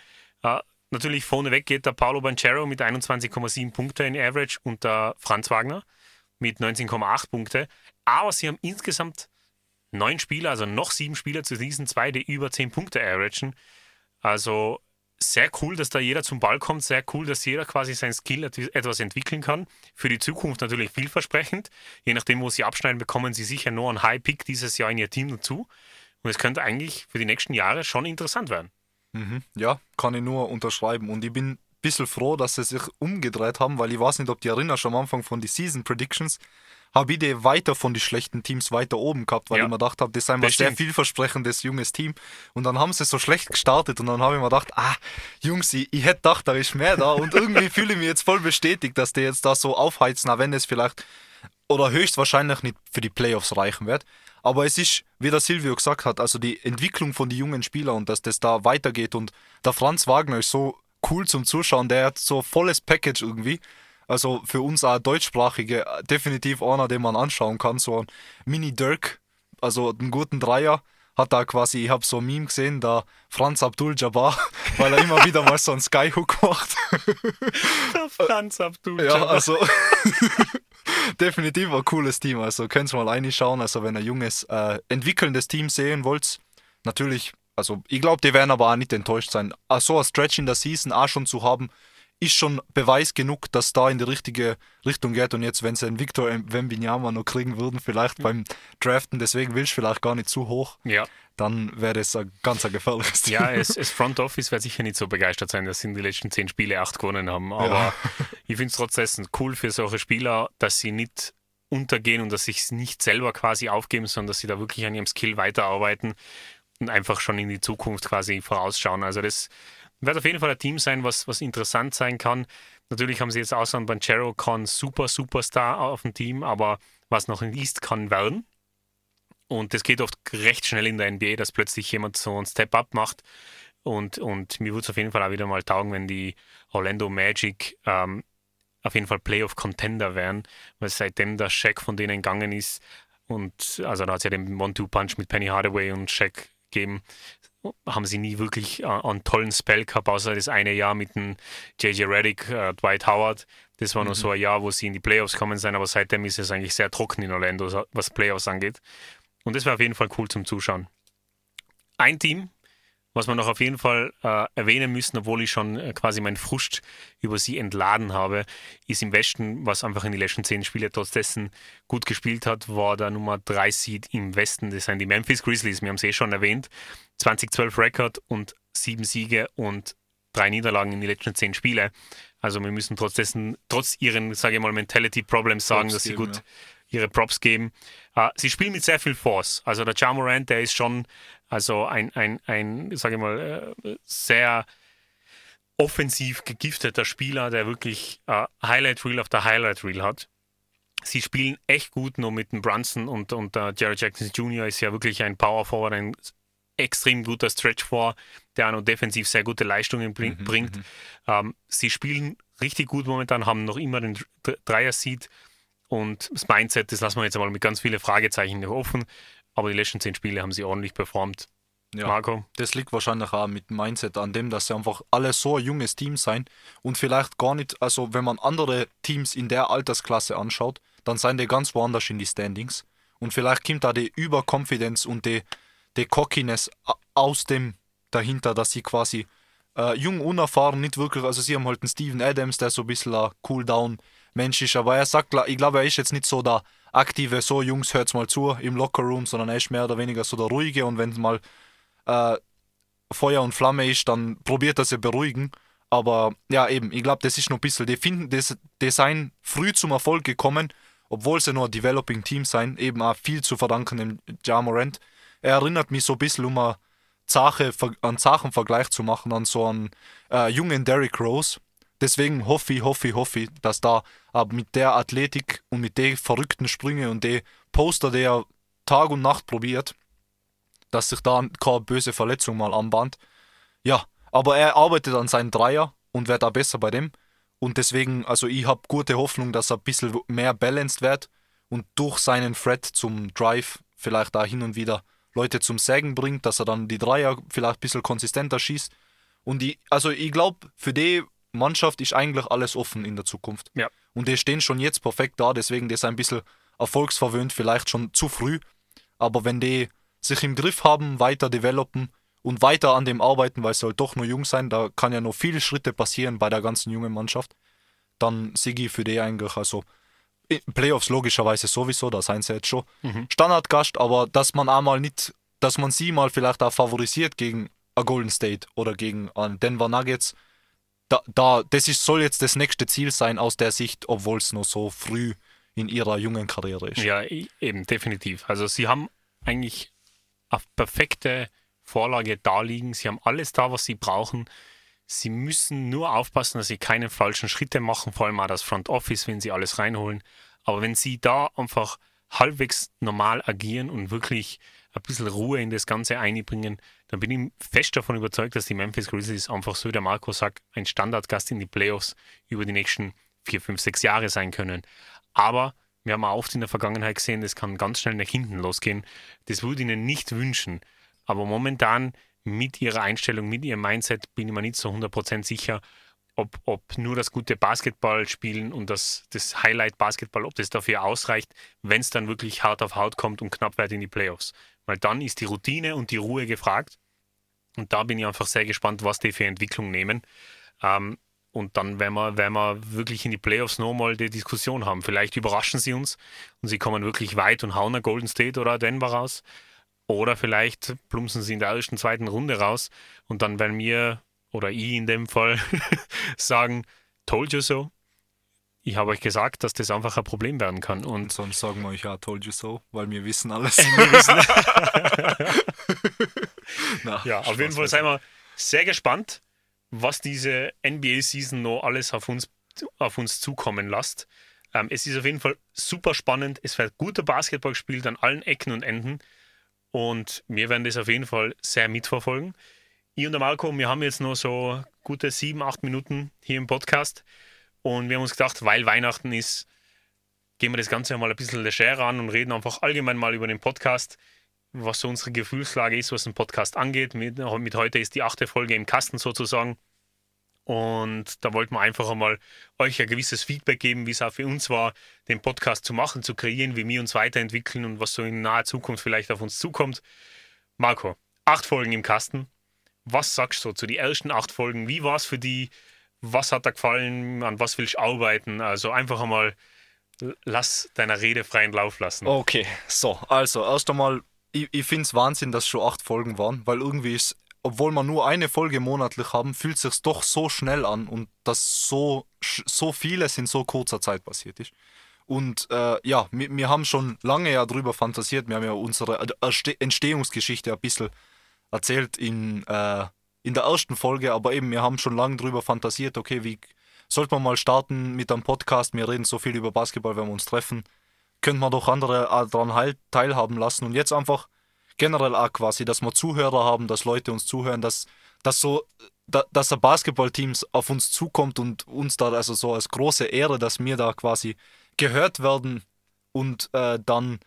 Speaker 1: Äh, natürlich vorneweg geht der Paulo Banchero mit 21,7 Punkte in Average und der Franz Wagner mit 19,8 Punkte. Aber sie haben insgesamt neun Spieler, also noch sieben Spieler zu diesen zwei, die über 10 Punkte averagen. Also sehr cool, dass da jeder zum Ball kommt, sehr cool, dass jeder quasi sein Skill et- etwas entwickeln kann. Für die Zukunft natürlich vielversprechend. Je nachdem, wo sie abschneiden, bekommen sie sicher nur einen High-Pick dieses Jahr in ihr Team dazu. Und es könnte eigentlich für die nächsten Jahre schon interessant werden.
Speaker 2: Ja, kann ich nur unterschreiben. Und ich bin ein bisschen froh, dass sie sich umgedreht haben, weil ich weiß nicht, ob die erinnerst am Anfang von die Season Predictions, habe ich die weiter von den schlechten Teams weiter oben gehabt, weil
Speaker 1: Ja.
Speaker 2: ich mir gedacht habe, das ist ein sehr vielversprechendes junges Team. Und dann haben sie so schlecht gestartet und dann habe ich mir gedacht, ah, Jungs, ich, ich hätte gedacht, da ist mehr da. Und irgendwie fühle ich mich jetzt voll bestätigt, dass die jetzt da so aufheizen, auch wenn es vielleicht oder höchstwahrscheinlich nicht für die Playoffs reichen wird. Aber es ist, wie der Silvio gesagt hat, also die Entwicklung von den jungen Spielern und dass das da weitergeht. Und der Franz Wagner ist so cool zum Zuschauen, der hat so volles Package irgendwie. Also für uns auch Deutschsprachige definitiv einer, den man anschauen kann. So ein Mini-Dirk, also einen guten Dreier. Hat da quasi, ich habe so ein Meme gesehen, da Franz Abdul Jabbar, weil er immer wieder mal so einen Skyhook macht.
Speaker 1: Der Franz Abdul.
Speaker 2: Ja, also definitiv ein cooles Team. Also könnt ihr mal reinschauen. Also wenn ihr junges, äh, entwickelndes Team sehen wollt, natürlich, also ich glaube, die werden aber auch nicht enttäuscht sein. Auch so ein Stretch in der Season auch schon zu haben, ist schon Beweis genug, dass da in die richtige Richtung geht. Und jetzt, wenn sie einen Victor Wembinyama noch kriegen würden, vielleicht beim Draften, deswegen willst du vielleicht gar nicht zu hoch,
Speaker 1: ja.
Speaker 2: dann wäre das ein ganz ein gefährliches Team.
Speaker 1: Ja, es, es Front Office wird sicher nicht so begeistert sein, dass sie in den letzten zehn Spiele acht gewonnen haben. Aber
Speaker 2: Ja.
Speaker 1: ich finde es trotzdem cool für solche Spieler, dass sie nicht untergehen und dass sie es nicht selber quasi aufgeben, sondern dass sie da wirklich an ihrem Skill weiterarbeiten und einfach schon in die Zukunft quasi vorausschauen. Also das wird auf jeden Fall ein Team sein, was, was interessant sein kann. Natürlich haben sie jetzt außer ein Banchero Con super Superstar auf dem Team, aber was noch in East kann werden. Und das geht oft recht schnell in der NBA, dass plötzlich jemand so einen Step-Up macht. Und, und mir würde es auf jeden Fall auch wieder mal taugen, wenn die Orlando Magic ähm, auf jeden Fall Playoff-Contender wären, weil seitdem der Shaq von denen gegangen ist und also da hat es ja den One-Two-Punch mit Penny Hardaway und Shaq gegeben, haben sie nie wirklich äh, einen tollen Spell gehabt, außer das eine Jahr mit dem JJ Reddick, äh, Dwight Howard. Das war noch so ein Jahr, wo sie in die Playoffs kommen sind, aber seitdem ist es eigentlich sehr trocken in Orlando, was Playoffs angeht. Und das wäre auf jeden Fall cool zum Zuschauen. Ein Team, was wir noch auf jeden Fall äh, erwähnen müssen, obwohl ich schon äh, quasi meinen Frust über sie entladen habe, ist im Westen, was einfach in den letzten zehn Spiele trotz dessen gut gespielt hat, war der Nummer 3 Seed im Westen. Das sind die Memphis Grizzlies, wir haben es eh schon erwähnt. 2012 Rekord und sieben Siege und drei Niederlagen in den letzten zehn Spiele. Also wir müssen trotz dessen, trotz ihren, sage ich mal, Mentality Problems sagen,
Speaker 2: Props
Speaker 1: dass sie
Speaker 2: geben,
Speaker 1: gut
Speaker 2: ja.
Speaker 1: ihre Props geben. Äh, sie spielen mit sehr viel Force. Also der Ja Morant, der ist schon also ein, ein, ein sage ich mal, äh, sehr offensiv gegifteter Spieler, der wirklich äh, Highlight Reel auf der Highlight Reel hat. Sie spielen echt gut nur mit dem Brunson und, und der Jared Jackson Jr. ist ja wirklich ein Power Forward, ein extrem guter Stretch vor, der auch noch defensiv sehr gute Leistungen bring, bringt. Ähm, sie spielen richtig gut momentan, haben noch immer den Dr- Dreier-Seed und das Mindset, das lassen wir jetzt einmal mit ganz vielen Fragezeichen noch offen, aber die letzten zehn Spiele haben sie ordentlich performt.
Speaker 2: Ja.
Speaker 1: Marco?
Speaker 2: Das liegt wahrscheinlich auch mit dem Mindset an dem, dass sie einfach alle so ein junges Team sein und vielleicht gar nicht, also wenn man andere Teams in der Altersklasse anschaut, dann seien die ganz woanders in die Standings. Und vielleicht kommt da die Überconfidence und die, die Cockiness aus dem dahinter, dass sie quasi äh, jung, unerfahren, nicht wirklich, also sie haben halt einen Steven Adams, der so ein bisschen ein Cooldown-Mensch ist, aber er sagt, ich glaube, er ist jetzt nicht so der aktive, so Jungs, hört's mal zu im Lockerroom, sondern er ist mehr oder weniger so der ruhige und wenn mal äh, Feuer und Flamme ist, dann probiert er sie beruhigen. Aber ja, eben, ich glaube, das ist noch ein bisschen, die finden das Design früh zum Erfolg gekommen, obwohl sie nur ein Developing Team sein, eben auch viel zu verdanken dem Ja Morant. Er erinnert mich so ein bisschen, um eine Sache, einen zu machen, an so einen äh, jungen Derrick Rose. Deswegen hoffe ich, hoffe ich, hoffe ich, dass da aber mit der Athletik und mit den verrückten Sprünge und den Poster, der er Tag und Nacht probiert, dass sich da keine böse Verletzung mal anbahnt. Ja, aber er arbeitet an seinen Dreier und wird auch besser bei dem. Und deswegen, also ich habe gute Hoffnung, dass er ein bisschen mehr balanced wird und durch seinen Threat zum Drive vielleicht da hin und wieder Leute zum Sägen bringt, dass er dann die Dreier vielleicht ein bisschen konsistenter schießt. Und ich, also ich glaube, für die Mannschaft ist eigentlich alles offen in der Zukunft.
Speaker 1: Ja.
Speaker 2: Und die stehen schon jetzt perfekt da, deswegen das ein bisschen erfolgsverwöhnt, vielleicht schon zu früh. Aber wenn die sich im Griff haben, weiter developen und weiter an dem arbeiten, weil sie halt doch nur jung sein, da kann ja noch viele Schritte passieren bei der ganzen jungen Mannschaft, dann Sigi für die eigentlich, also in Playoffs logischerweise sowieso, da seien sie jetzt schon Standardgast, aber dass man einmal nicht, dass man sie mal vielleicht auch favorisiert gegen a Golden State oder gegen ein Denver Nuggets, da, da, das ist, soll jetzt das nächste Ziel sein aus der Sicht, obwohl es noch so früh in ihrer jungen Karriere ist.
Speaker 1: Ja, eben, definitiv. Also sie haben eigentlich eine perfekte Vorlage da liegen. Sie haben alles da, was sie brauchen. Sie müssen nur aufpassen, dass sie keine falschen Schritte machen, vor allem auch das Front Office, wenn sie alles reinholen. Aber wenn sie da einfach halbwegs normal agieren und wirklich ein bisschen Ruhe in das Ganze einbringen, dann bin ich fest davon überzeugt, dass die Memphis Grizzlies einfach so, wie der Marco sagt, ein Standardgast in die Playoffs über die nächsten vier, fünf, sechs Jahre sein können. Aber wir haben auch oft in der Vergangenheit gesehen, das kann ganz schnell nach hinten losgehen. Das würde ich ihnen nicht wünschen. Aber momentan mit ihrer Einstellung, mit ihrem Mindset bin ich mir nicht so 100% sicher, ob, ob nur das gute Basketball spielen und das, das Highlight Basketball, ob das dafür ausreicht, wenn es dann wirklich hart auf Haut kommt und knapp wird in die Playoffs. Weil dann ist die Routine und die Ruhe gefragt. Und da bin ich einfach sehr gespannt, was die für Entwicklung nehmen. Ähm, und dann werden wir, werden wir wirklich in die Playoffs nochmal die Diskussion haben. Vielleicht überraschen sie uns und sie kommen wirklich weit und hauen ein Golden State oder Denver raus. Oder vielleicht plumpsen sie in der ersten, zweiten Runde raus und dann werden wir oder ich in dem Fall sagen, told you so. Ich habe euch gesagt, dass das einfach ein Problem werden kann. Und,
Speaker 2: und sonst sagen wir euch ja, told you so, weil wir wissen alles. wir wissen.
Speaker 1: Na, ja, auf jeden Fall sind wir sehr gespannt, was diese NBA-Season noch alles auf uns, auf uns zukommen lässt. Ähm, es ist auf jeden Fall super spannend. Es wird guter Basketball gespielt an allen Ecken und Enden. Und wir werden das auf jeden Fall sehr mitverfolgen. Ich und der Marco, wir haben jetzt noch so gute sieben, acht Minuten hier im Podcast. Und wir haben uns gedacht, weil Weihnachten ist, gehen wir das Ganze mal ein bisschen leger an und reden einfach allgemein mal über den Podcast, was so unsere Gefühlslage ist, was den Podcast angeht. Mit, mit heute ist die achte Folge im Kasten sozusagen. Und da wollten wir einfach einmal euch ein gewisses Feedback geben, wie es auch für uns war, den Podcast zu machen, zu kreieren, wie wir uns weiterentwickeln und was so in naher Zukunft vielleicht auf uns zukommt. Marco, acht Folgen im Kasten. Was sagst du zu den ersten acht Folgen? Wie war es für die? Was hat da gefallen? An was willst du arbeiten? Also einfach einmal lass deiner Rede freien Lauf lassen.
Speaker 2: Okay, so, also erst einmal, ich, ich finde es Wahnsinn, dass schon acht Folgen waren, weil irgendwie ist obwohl wir nur eine Folge monatlich haben, fühlt es sich doch so schnell an und dass so, so vieles in so kurzer Zeit passiert ist. Und äh, ja, wir, wir, haben schon lange ja drüber fantasiert. Wir haben ja unsere Entstehungsgeschichte ein bisschen erzählt in, äh, in der ersten Folge, aber eben, wir haben schon lange drüber fantasiert, okay, wie sollte man mal starten mit einem Podcast? Wir reden so viel über Basketball, wenn wir uns treffen. Könnte man doch andere äh, daran halt teilhaben lassen und jetzt einfach generell auch quasi, dass wir Zuhörer haben, dass Leute uns zuhören, dass, dass so, da, dass ein Basketballteam auf uns zukommt und uns da also so als große Ehre, dass wir da quasi gehört werden und äh, dann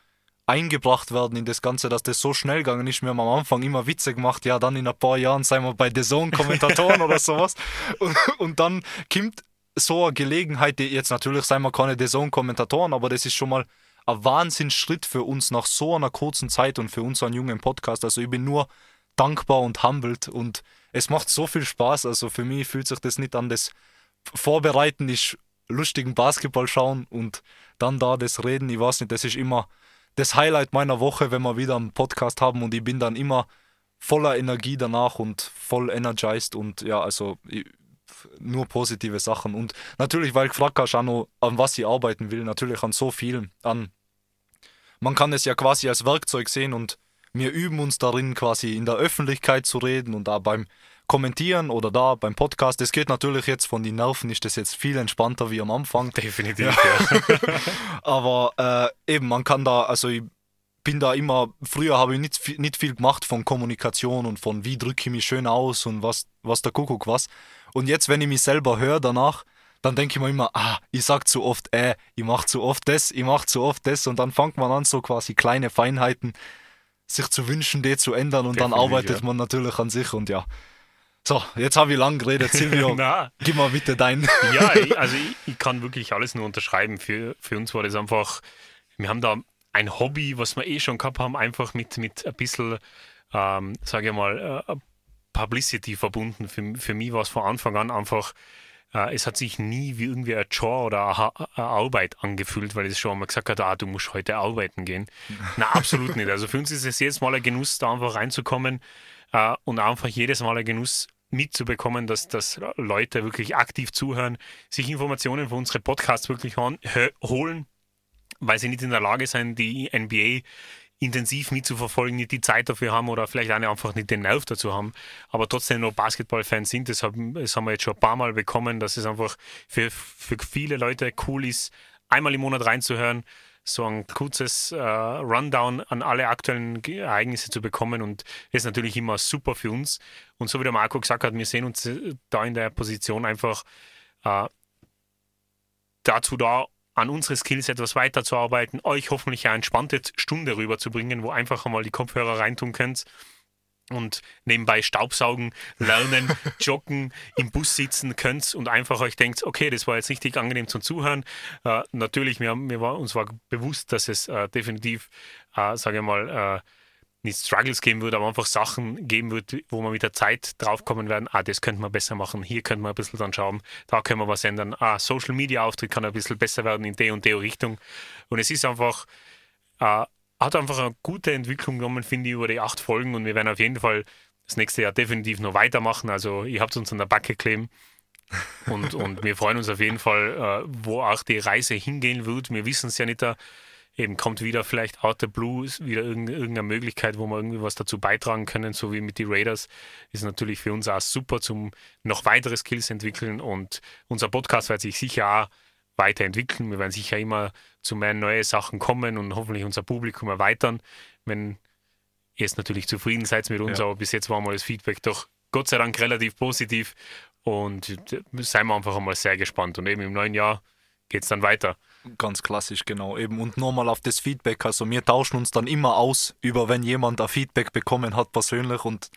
Speaker 2: eingebracht werden in das Ganze, dass das so schnell gegangen ist. Wir haben am Anfang immer Witze gemacht, ja, dann in ein paar Jahren seien wir bei The Zone-Kommentatoren oder sowas. Und, und dann kommt so eine Gelegenheit, die jetzt natürlich seien wir keine The Zone-Kommentatoren, aber das ist schon mal ein Wahnsinnsschritt für uns nach so einer kurzen Zeit und für unseren jungen Podcast. Also ich bin nur dankbar und humbled und es macht so viel Spaß. Also für mich fühlt sich das nicht an das Vorbereiten ist lustigen Basketball schauen und dann da das Reden. Ich weiß nicht, das ist immer das Highlight meiner Woche, wenn wir wieder einen Podcast haben und ich bin dann immer voller Energie danach und voll energized und ja, also nur positive Sachen. Und natürlich, weil gefragt hast, an was ich arbeiten will, natürlich an so vielen, an man kann es ja quasi als Werkzeug sehen und wir üben uns darin, quasi in der Öffentlichkeit zu reden und da beim Kommentieren oder da beim Podcast. Das geht natürlich jetzt von den Nerven, ist das jetzt viel entspannter wie am Anfang.
Speaker 1: Definitiv, ja.
Speaker 2: ja. Aber äh, eben, man kann da, also ich bin da immer, früher habe ich nicht, nicht viel gemacht von Kommunikation und von wie drücke ich mich schön aus und was, was der Kuckuck was. Und jetzt, wenn ich mich selber höre danach, dann denke ich mir immer, ah, ich sag zu oft äh, ich mache zu oft das, ich mache zu oft das und dann fängt man an, so quasi kleine Feinheiten sich zu wünschen, die zu ändern und Definitiv, dann arbeitet ja. man natürlich an sich und ja. So, jetzt habe ich lang geredet, Silvio. gib mal bitte dein.
Speaker 1: ja, also ich, ich, kann wirklich alles nur unterschreiben. Für, für uns war das einfach, wir haben da ein Hobby, was wir eh schon gehabt haben, einfach mit, mit ein bisschen, ähm, sage ich mal, äh, Publicity verbunden. Für, für mich war es von Anfang an einfach äh, es hat sich nie wie irgendwie ein Chore oder eine Arbeit angefühlt, weil es schon einmal gesagt hat, ah, du musst heute arbeiten gehen. Na, absolut nicht. Also für uns ist es jedes Mal ein Genuss, da einfach reinzukommen äh, und einfach jedes Mal ein Genuss mitzubekommen, dass, dass Leute wirklich aktiv zuhören, sich Informationen für unsere Podcasts wirklich holen weil sie nicht in der Lage sind, die NBA intensiv mitzuverfolgen, nicht die Zeit dafür haben oder vielleicht auch einfach nicht den Nerv dazu haben, aber trotzdem noch Basketballfans sind. Das haben, das haben wir jetzt schon ein paar Mal bekommen, dass es einfach für, für viele Leute cool ist, einmal im Monat reinzuhören, so ein kurzes äh, Rundown an alle aktuellen Ereignisse zu bekommen und ist natürlich immer super für uns. Und so wie der Marco gesagt hat, wir sehen uns äh, da in der Position einfach äh, dazu da, an unsere Skills etwas weiterzuarbeiten, euch hoffentlich eine entspannte Stunde rüberzubringen, wo einfach einmal die Kopfhörer reintun könnt und nebenbei Staubsaugen, lernen, joggen, im Bus sitzen könnt und einfach euch denkt, okay, das war jetzt richtig angenehm zum Zuhören. Äh, natürlich, mir, mir war, uns war bewusst, dass es äh, definitiv, äh, sage ich mal, äh, nicht Struggles geben wird, aber einfach Sachen geben wird, wo man mit der Zeit draufkommen werden, ah, das könnte man besser machen, hier könnte man ein bisschen dann schauen, da können wir was ändern, ah, Social Media Auftritt kann ein bisschen besser werden in der und der Richtung. Und es ist einfach, äh, hat einfach eine gute Entwicklung genommen, finde ich, über die acht Folgen und wir werden auf jeden Fall das nächste Jahr definitiv noch weitermachen. Also ihr habt uns an der Backe kleben. und, und wir freuen uns auf jeden Fall, äh, wo auch die Reise hingehen wird. Wir wissen es ja nicht, da eben kommt wieder vielleicht out the blue, wieder irgendeine Möglichkeit, wo wir irgendwie was dazu beitragen können, so wie mit den Raiders, ist natürlich für uns auch super zum noch weitere Skills entwickeln und unser Podcast wird sich sicher auch weiterentwickeln. Wir werden sicher immer zu mehr neuen Sachen kommen und hoffentlich unser Publikum erweitern, wenn ihr jetzt natürlich zufrieden seid mit uns, ja. aber bis jetzt war mal das Feedback doch Gott sei Dank relativ positiv und seien wir einfach einmal sehr gespannt und eben im neuen Jahr geht es dann weiter.
Speaker 2: Ganz klassisch, genau. Eben und nochmal auf das Feedback. Also wir tauschen uns dann immer aus, über wenn jemand ein Feedback bekommen hat persönlich und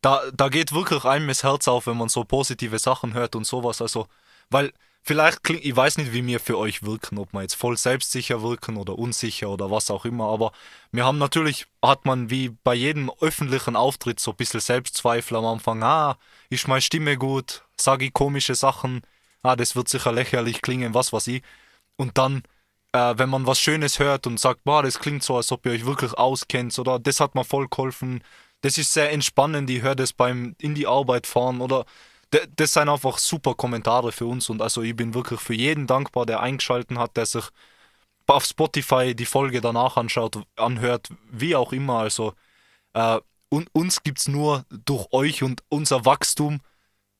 Speaker 2: da, da geht wirklich einem das Herz auf, wenn man so positive Sachen hört und sowas. Also, weil vielleicht klingt, ich weiß nicht, wie wir für euch wirken, ob wir jetzt voll selbstsicher wirken oder unsicher oder was auch immer, aber wir haben natürlich, hat man wie bei jedem öffentlichen Auftritt so ein bisschen Selbstzweifel am Anfang, ah, ist meine Stimme gut, sage ich komische Sachen, ah, das wird sicher lächerlich klingen, was weiß ich. Und dann, äh, wenn man was Schönes hört und sagt, boah, das klingt so, als ob ihr euch wirklich auskennt oder das hat mir voll geholfen, das ist sehr entspannend, ich höre das beim in die Arbeit fahren oder das sind einfach super Kommentare für uns und also ich bin wirklich für jeden dankbar, der eingeschalten hat, der sich auf Spotify die Folge danach anschaut, anhört, wie auch immer. Also äh, und uns gibt es nur durch euch und unser Wachstum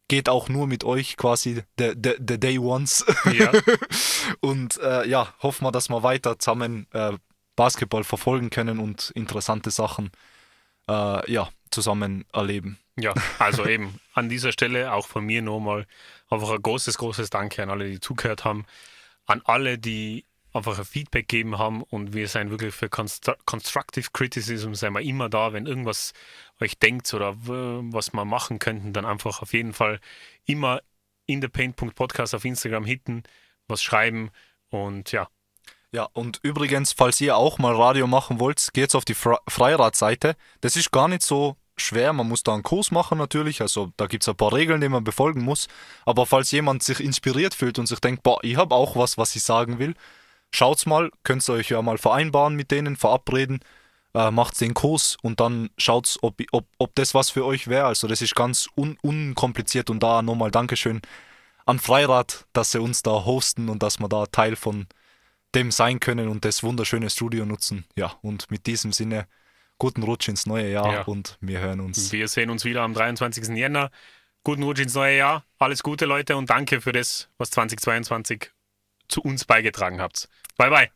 Speaker 2: geht auch nur mit euch quasi the, the, the Day Ones. Ja. und äh, ja, hoffen wir, dass wir weiter zusammen äh, Basketball verfolgen können und interessante Sachen äh, ja, zusammen erleben.
Speaker 1: Ja, also eben an dieser Stelle auch von mir nochmal einfach ein großes, großes Danke an alle, die zugehört haben, an alle, die einfach ein Feedback gegeben haben und wir sind wirklich für Constructive Criticism sind wir immer da, wenn irgendwas euch denkt oder was wir machen könnten, dann einfach auf jeden Fall immer in der Paint.podcast auf Instagram hitten, was schreiben und ja.
Speaker 2: Ja, und übrigens, falls ihr auch mal Radio machen wollt, geht's auf die Freiradseite. Das ist gar nicht so schwer. Man muss da einen Kurs machen natürlich. Also da gibt es ein paar Regeln, die man befolgen muss. Aber falls jemand sich inspiriert fühlt und sich denkt, boah, ich habe auch was, was ich sagen will, schaut's mal, könnt ihr euch ja mal vereinbaren mit denen, verabreden, äh, macht den Kurs und dann schaut's, ob, ob, ob das was für euch wäre. Also das ist ganz un unkompliziert und da nochmal Dankeschön an Freirad, dass sie uns da hosten und dass wir da Teil von dem sein können und das wunderschöne Studio nutzen. Ja, und mit diesem Sinne guten Rutsch ins neue Jahr ja. und wir hören uns.
Speaker 1: Wir sehen uns wieder am 23. Jänner. Guten Rutsch ins neue Jahr. Alles Gute, Leute, und danke für das, was 2022 zu uns beigetragen habt. Bye, bye.